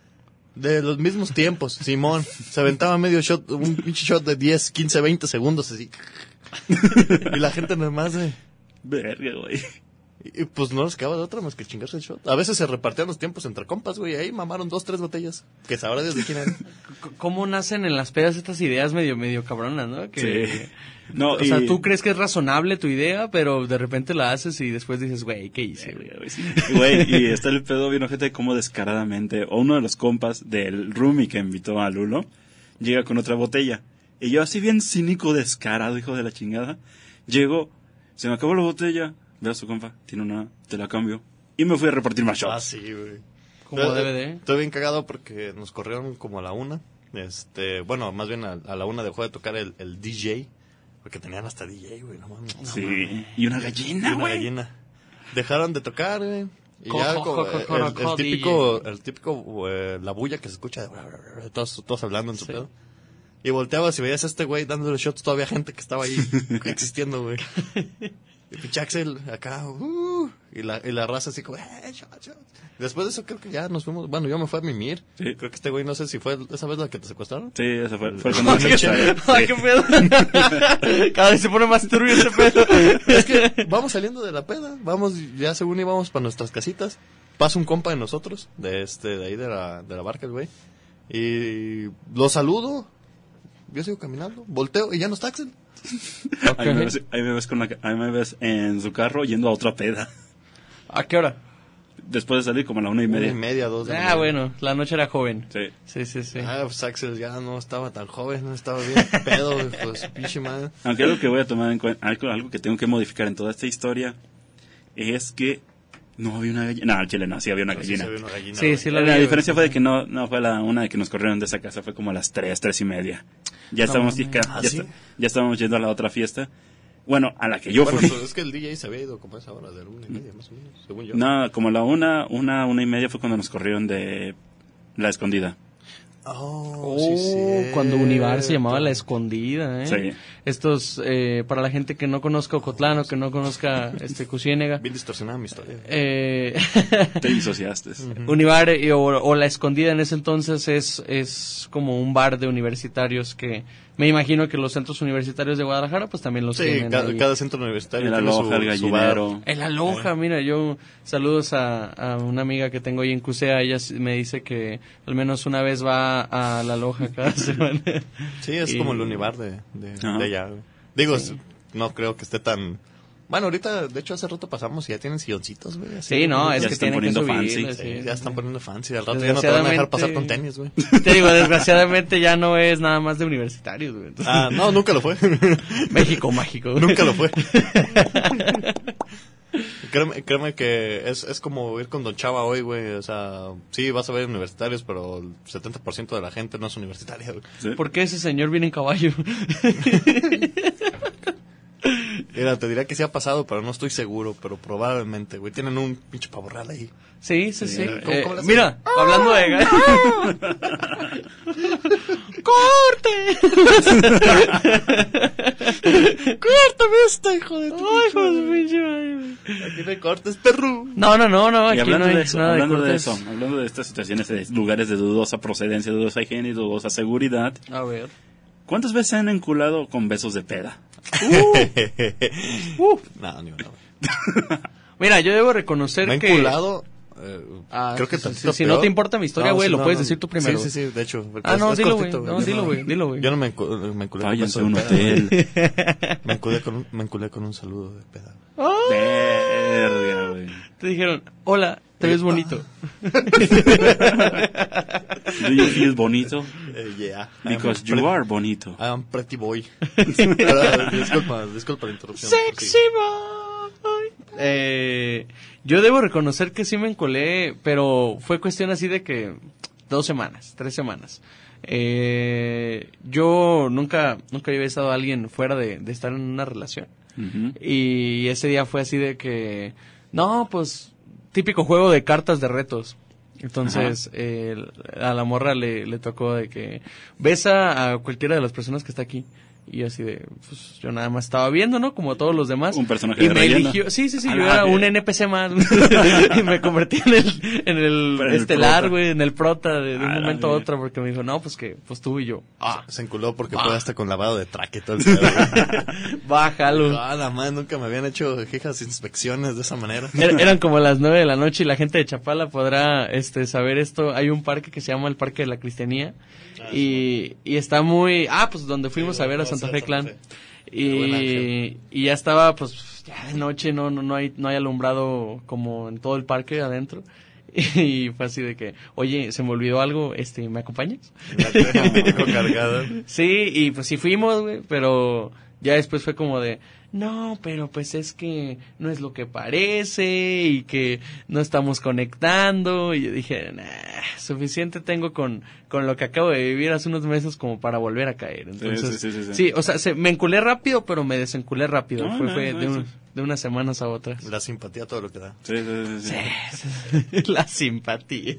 De los mismos tiempos, Simón. Se aventaba medio shot, un pinche shot de 10, 15, 20 segundos así. (laughs) y la gente nomás, güey. Verga, güey. Y, y, pues no les quedaba de otra más que chingarse el shot. A veces se repartían los tiempos entre compas, güey. y Ahí mamaron dos, tres botellas. Que sabrá Dios de quién eran. (laughs) ¿Cómo nacen en las pedas estas ideas medio, medio cabronas, no? Que, Sí. (laughs) No, o sea, tú crees que es razonable tu idea, pero de repente la haces y después dices, güey, ¿qué hice, güey? Güey, y está el pedo bien ojete como descaradamente, o uno de los compas del roomie que invitó a Lulo, llega con otra botella. Y yo así bien cínico, descarado, hijo de la chingada, llego, se me acabó la botella, su compa, tiene una, te la cambio. Y me fui a repartir más Ah, shots. sí, güey. Como debe eh. Estoy bien cagado porque nos corrieron como a la una. Este, bueno, más bien a, a la una dejó de tocar el, el DJ. Porque tenían hasta DJ, güey, no mames. sí, y una gallina, una güey. gallina. Dejaron de tocar, güey. Y Co- ya co- co- el, el co- típico, el típico, eh, la bulla que se escucha de todos, todos hablando en su Sí. pedo. Y volteabas y veías a este güey dándole shots todavía a gente que estaba ahí (laughs) existiendo, güey. (laughs) Y pinche Axel acá, uh, y la, y la raza así como, eh, shot, shot. Después de eso creo que ya nos fuimos, bueno, yo me fui a mimir. Sí. Creo que este güey, no sé si fue esa vez la que te secuestraron. Sí, ese fue, fue (laughs) cuando me ¿Qué, (laughs) secuestraron. Ay, qué pedo. (laughs) Cada vez se pone más turbio ese pedo. Es que vamos saliendo de la peda, vamos, ya según íbamos para nuestras casitas, pasa un compa de nosotros, de este, de ahí de la, de la barca, el güey, y lo saludo, yo sigo caminando, volteo y ya no está Axel. (laughs) Ahí, me ves, ahí me ves con la, ahí me ves en su carro yendo a otra peda. ¿A qué hora? Después de salir como a la una y Una media. y media, dos de la Ah, mañana. bueno, la noche era joven. Sí. Sí, sí, sí. Ah, pues Axel ya no estaba tan joven, no estaba bien pedo, pues pinche madre. Aunque algo que voy a tomar en cuenta, algo, algo que tengo que modificar en toda esta historia es que no había una gallina. No, al chile no, sí había una Pero sí gallina. se ve una gallina, Sí, sí la, la vi, diferencia fue de que no, no fue la una de que nos corrieron de esa casa, fue como a las tres, tres y media. Ya estábamos, mames. ya, ¿Ah, ya sí? está- ya estábamos yendo a la otra fiesta. Bueno, a la que yo Bueno, fui. pues es que el DJ se había ido como a esa hora de la una y media, más o menos, según yo. No, como la una, una, una y media fue cuando nos corrieron de la escondida. Oh, Oh, sí, cuando Univar se llamaba La Escondida, ¿eh? Sí. Estos, eh, para la gente que no conozca Ocotlán o que no conozca este Cusiénega, Bien distorsionada mi historia. eh, (laughs) Te disociaste. Univar eh, o, o La Escondida en ese entonces es, es como un bar de universitarios que me imagino que los centros universitarios de Guadalajara pues también los Sí, tienen cada, cada centro universitario El tiene su- aloja, el su bar. gallinero. El Aloha, mira, yo saludos a, a una amiga que tengo ahí en Cusea, ella me dice que al menos una vez va a la Aloha cada (laughs) semana. Sí, es Y- como el univar de, de, de allá. Digo, no creo que esté tan... Bueno, ahorita, de hecho, hace rato pasamos y ya tienen silloncitos, güey. así, Sí, no, es Ya que están tienen que poniendo fancy. Sí, sí. ya están poniendo fancy. Al rato ya no te van a dejar pasar con tenis, güey. (laughs) Te digo, desgraciadamente ya no es nada más de universitarios, güey. Entonces, Ah, no, nunca lo fue. (laughs) México mágico. güey. nunca lo fue. (laughs) créeme, créeme que es, es como ir con Don Chava hoy, güey. O sea, sí, vas a ver universitarios, pero el 70% de la gente no es universitaria, güey. Sí. ¿Por qué ese señor viene en caballo? Mira, te diría que sí ha pasado, pero no estoy seguro. Pero probablemente, güey. Tienen un pinche pavo real ahí. Sí, sí, sí. ¿Cómo- Eh, cómo hacen? mira, (laughs) hablando de... ¡Corte! (laughs) ¡Córtame esta, hijo de tu ¡Ay, hijo de pinche! Aquí no hay cortes, perro. No, no, no, no, Y aquí no hablando, hay de eso, nada de hablando de cortes. eso, hablando de estas situaciones de lugares de dudosa procedencia, dudosa higiene y dudosa seguridad, A ver. ¿Cuántas veces se han enculado con besos de peda? (laughs) Uh, No, ni una, güey. (laughs) mira, yo debo reconocer Me que... enculado. eh, Ah, creo que sí, si no te importa mi historia, güey, sí, lo puedes decir tú primero, Sí, sí, sí, de hecho. Ah, no, dilo, güey. No, dilo, güey, dilo, güey. Yo no me, encu- me enculé con Váyanse beso a un de peda, hotel. (laughs) güey. Me enculé con, un- me enculé con un saludo de peda. Verga, güey. Te dijeron, hola, te ves bonito. Do you feel bonito? Eh, yeah. Because I am you are bonito. I am pretty boy. (laughs) Disculpa, disculpa la interrupción. Sexy boy. Eh, yo debo reconocer que sí me encolé, pero fue cuestión así de que dos semanas, tres semanas. Eh, yo nunca, nunca había estado alguien fuera de, de estar en una relación. Y ese día fue así de que, no, pues, típico juego de cartas de retos. Entonces, eh, a la morra le, le tocó de que besa a cualquiera de las personas que está aquí. Y yo así de, pues yo nada más estaba viendo, ¿no? Como todos los demás. Un personaje Y de me relleno. eligió, sí, sí, sí, yo era un. NPC más. (laughs) (laughs) y me convertí en el, en el Pero en el estelar, prota. güey, en el prota de, un momento a otro, porque me dijo, no, pues que, pues tú y yo. Ah, Se enculó porque Ah. fue hasta con lavado de traque todo el (laughs) bájalo. Ah, la madre, nunca me habían hecho jejas inspecciones de esa manera. Er- Eran como las nueve de la noche y la gente de Chapala podrá este saber esto. Hay un parque que se llama el Parque de la Cristianía y, y está muy... Ah, pues donde fuimos Sí, a ver a Santa Fe Clan. Y, y ya estaba pues ya de noche, no, no, no, hay, no hay alumbrado como en todo el parque adentro. (laughs) Y fue así de que, oye, se me olvidó algo, este, ¿me acompañas? La cargada. (laughs) Sí, y pues sí fuimos, güey, pero ya después fue como de, no, pero pues es que no es lo que parece y que no estamos conectando. Y yo dije, nah, suficiente tengo con, con lo que acabo de vivir hace unos meses como para volver a caer. Entonces, sí, sí, sí, sí. o sea, se, me enculé rápido, pero me desenculé rápido. No, fue no, fue no, de, un- de unas semanas a otras. La simpatía, todo lo que da. Sí, sí, sí, sí. (laughs) La simpatía.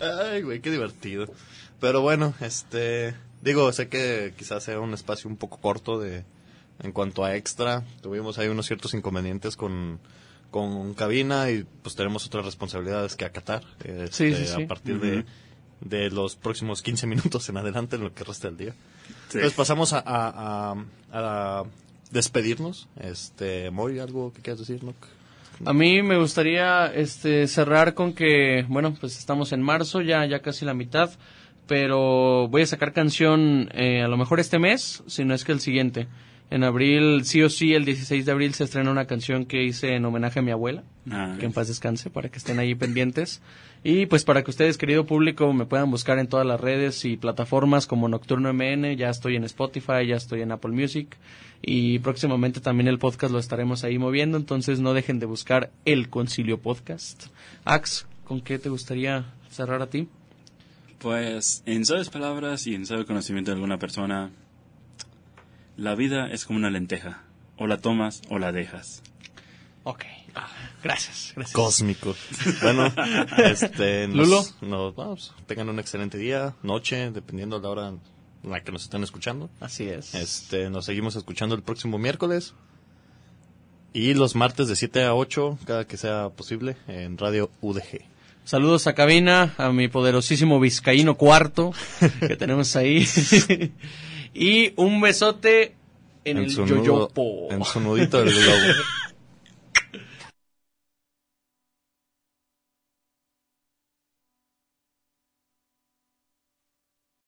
Ay, güey, qué divertido. Pero bueno, este, digo, sé que quizás sea un espacio un poco corto de, en cuanto a extra. Tuvimos ahí unos ciertos inconvenientes con, con cabina y pues tenemos otras responsabilidades que acatar. este, Sí, sí, sí. A partir de, de los próximos 15 (laughs) minutos en adelante en lo que resta del día. Sí. Entonces pasamos a, a, a, a despedirnos. Este, Moy, ¿algo que quieras decir, Noc? A mí me gustaría este cerrar con que, bueno, pues estamos en marzo, ya, ya casi la mitad, pero voy a sacar canción eh, a lo mejor este mes, si no es que el siguiente. En abril, sí o sí, el 16 de abril se estrena una canción que hice en homenaje a mi abuela, Ah, que en paz descanse, para que estén ahí pendientes. Y pues para que ustedes, querido público, me puedan buscar en todas las redes y plataformas como Nocturno MN, ya estoy en Spotify, ya estoy en Apple Music y próximamente también el podcast lo estaremos ahí moviendo, entonces no dejen de buscar El Concilio Podcast. Ax, ¿con qué te gustaría cerrar a ti? Pues, en sabias palabras y en sabio conocimiento de alguna persona, la vida es como una lenteja. O la tomas o la dejas. Ok. Gracias, gracias. Cósmico. Bueno, (laughs) este, nos- Lulo. nos- vamos, tengan un excelente día, noche, dependiendo de la hora en la que nos estén escuchando. Así es. Este, nos seguimos escuchando el próximo miércoles. Y los martes de 7 a 8, cada que sea posible, en Radio UDG. Saludos a cabina, a mi poderosísimo vizcaíno cuarto (laughs) que tenemos ahí. (laughs) y un besote en, el yoyopo. en su nudito del (laughs) globo.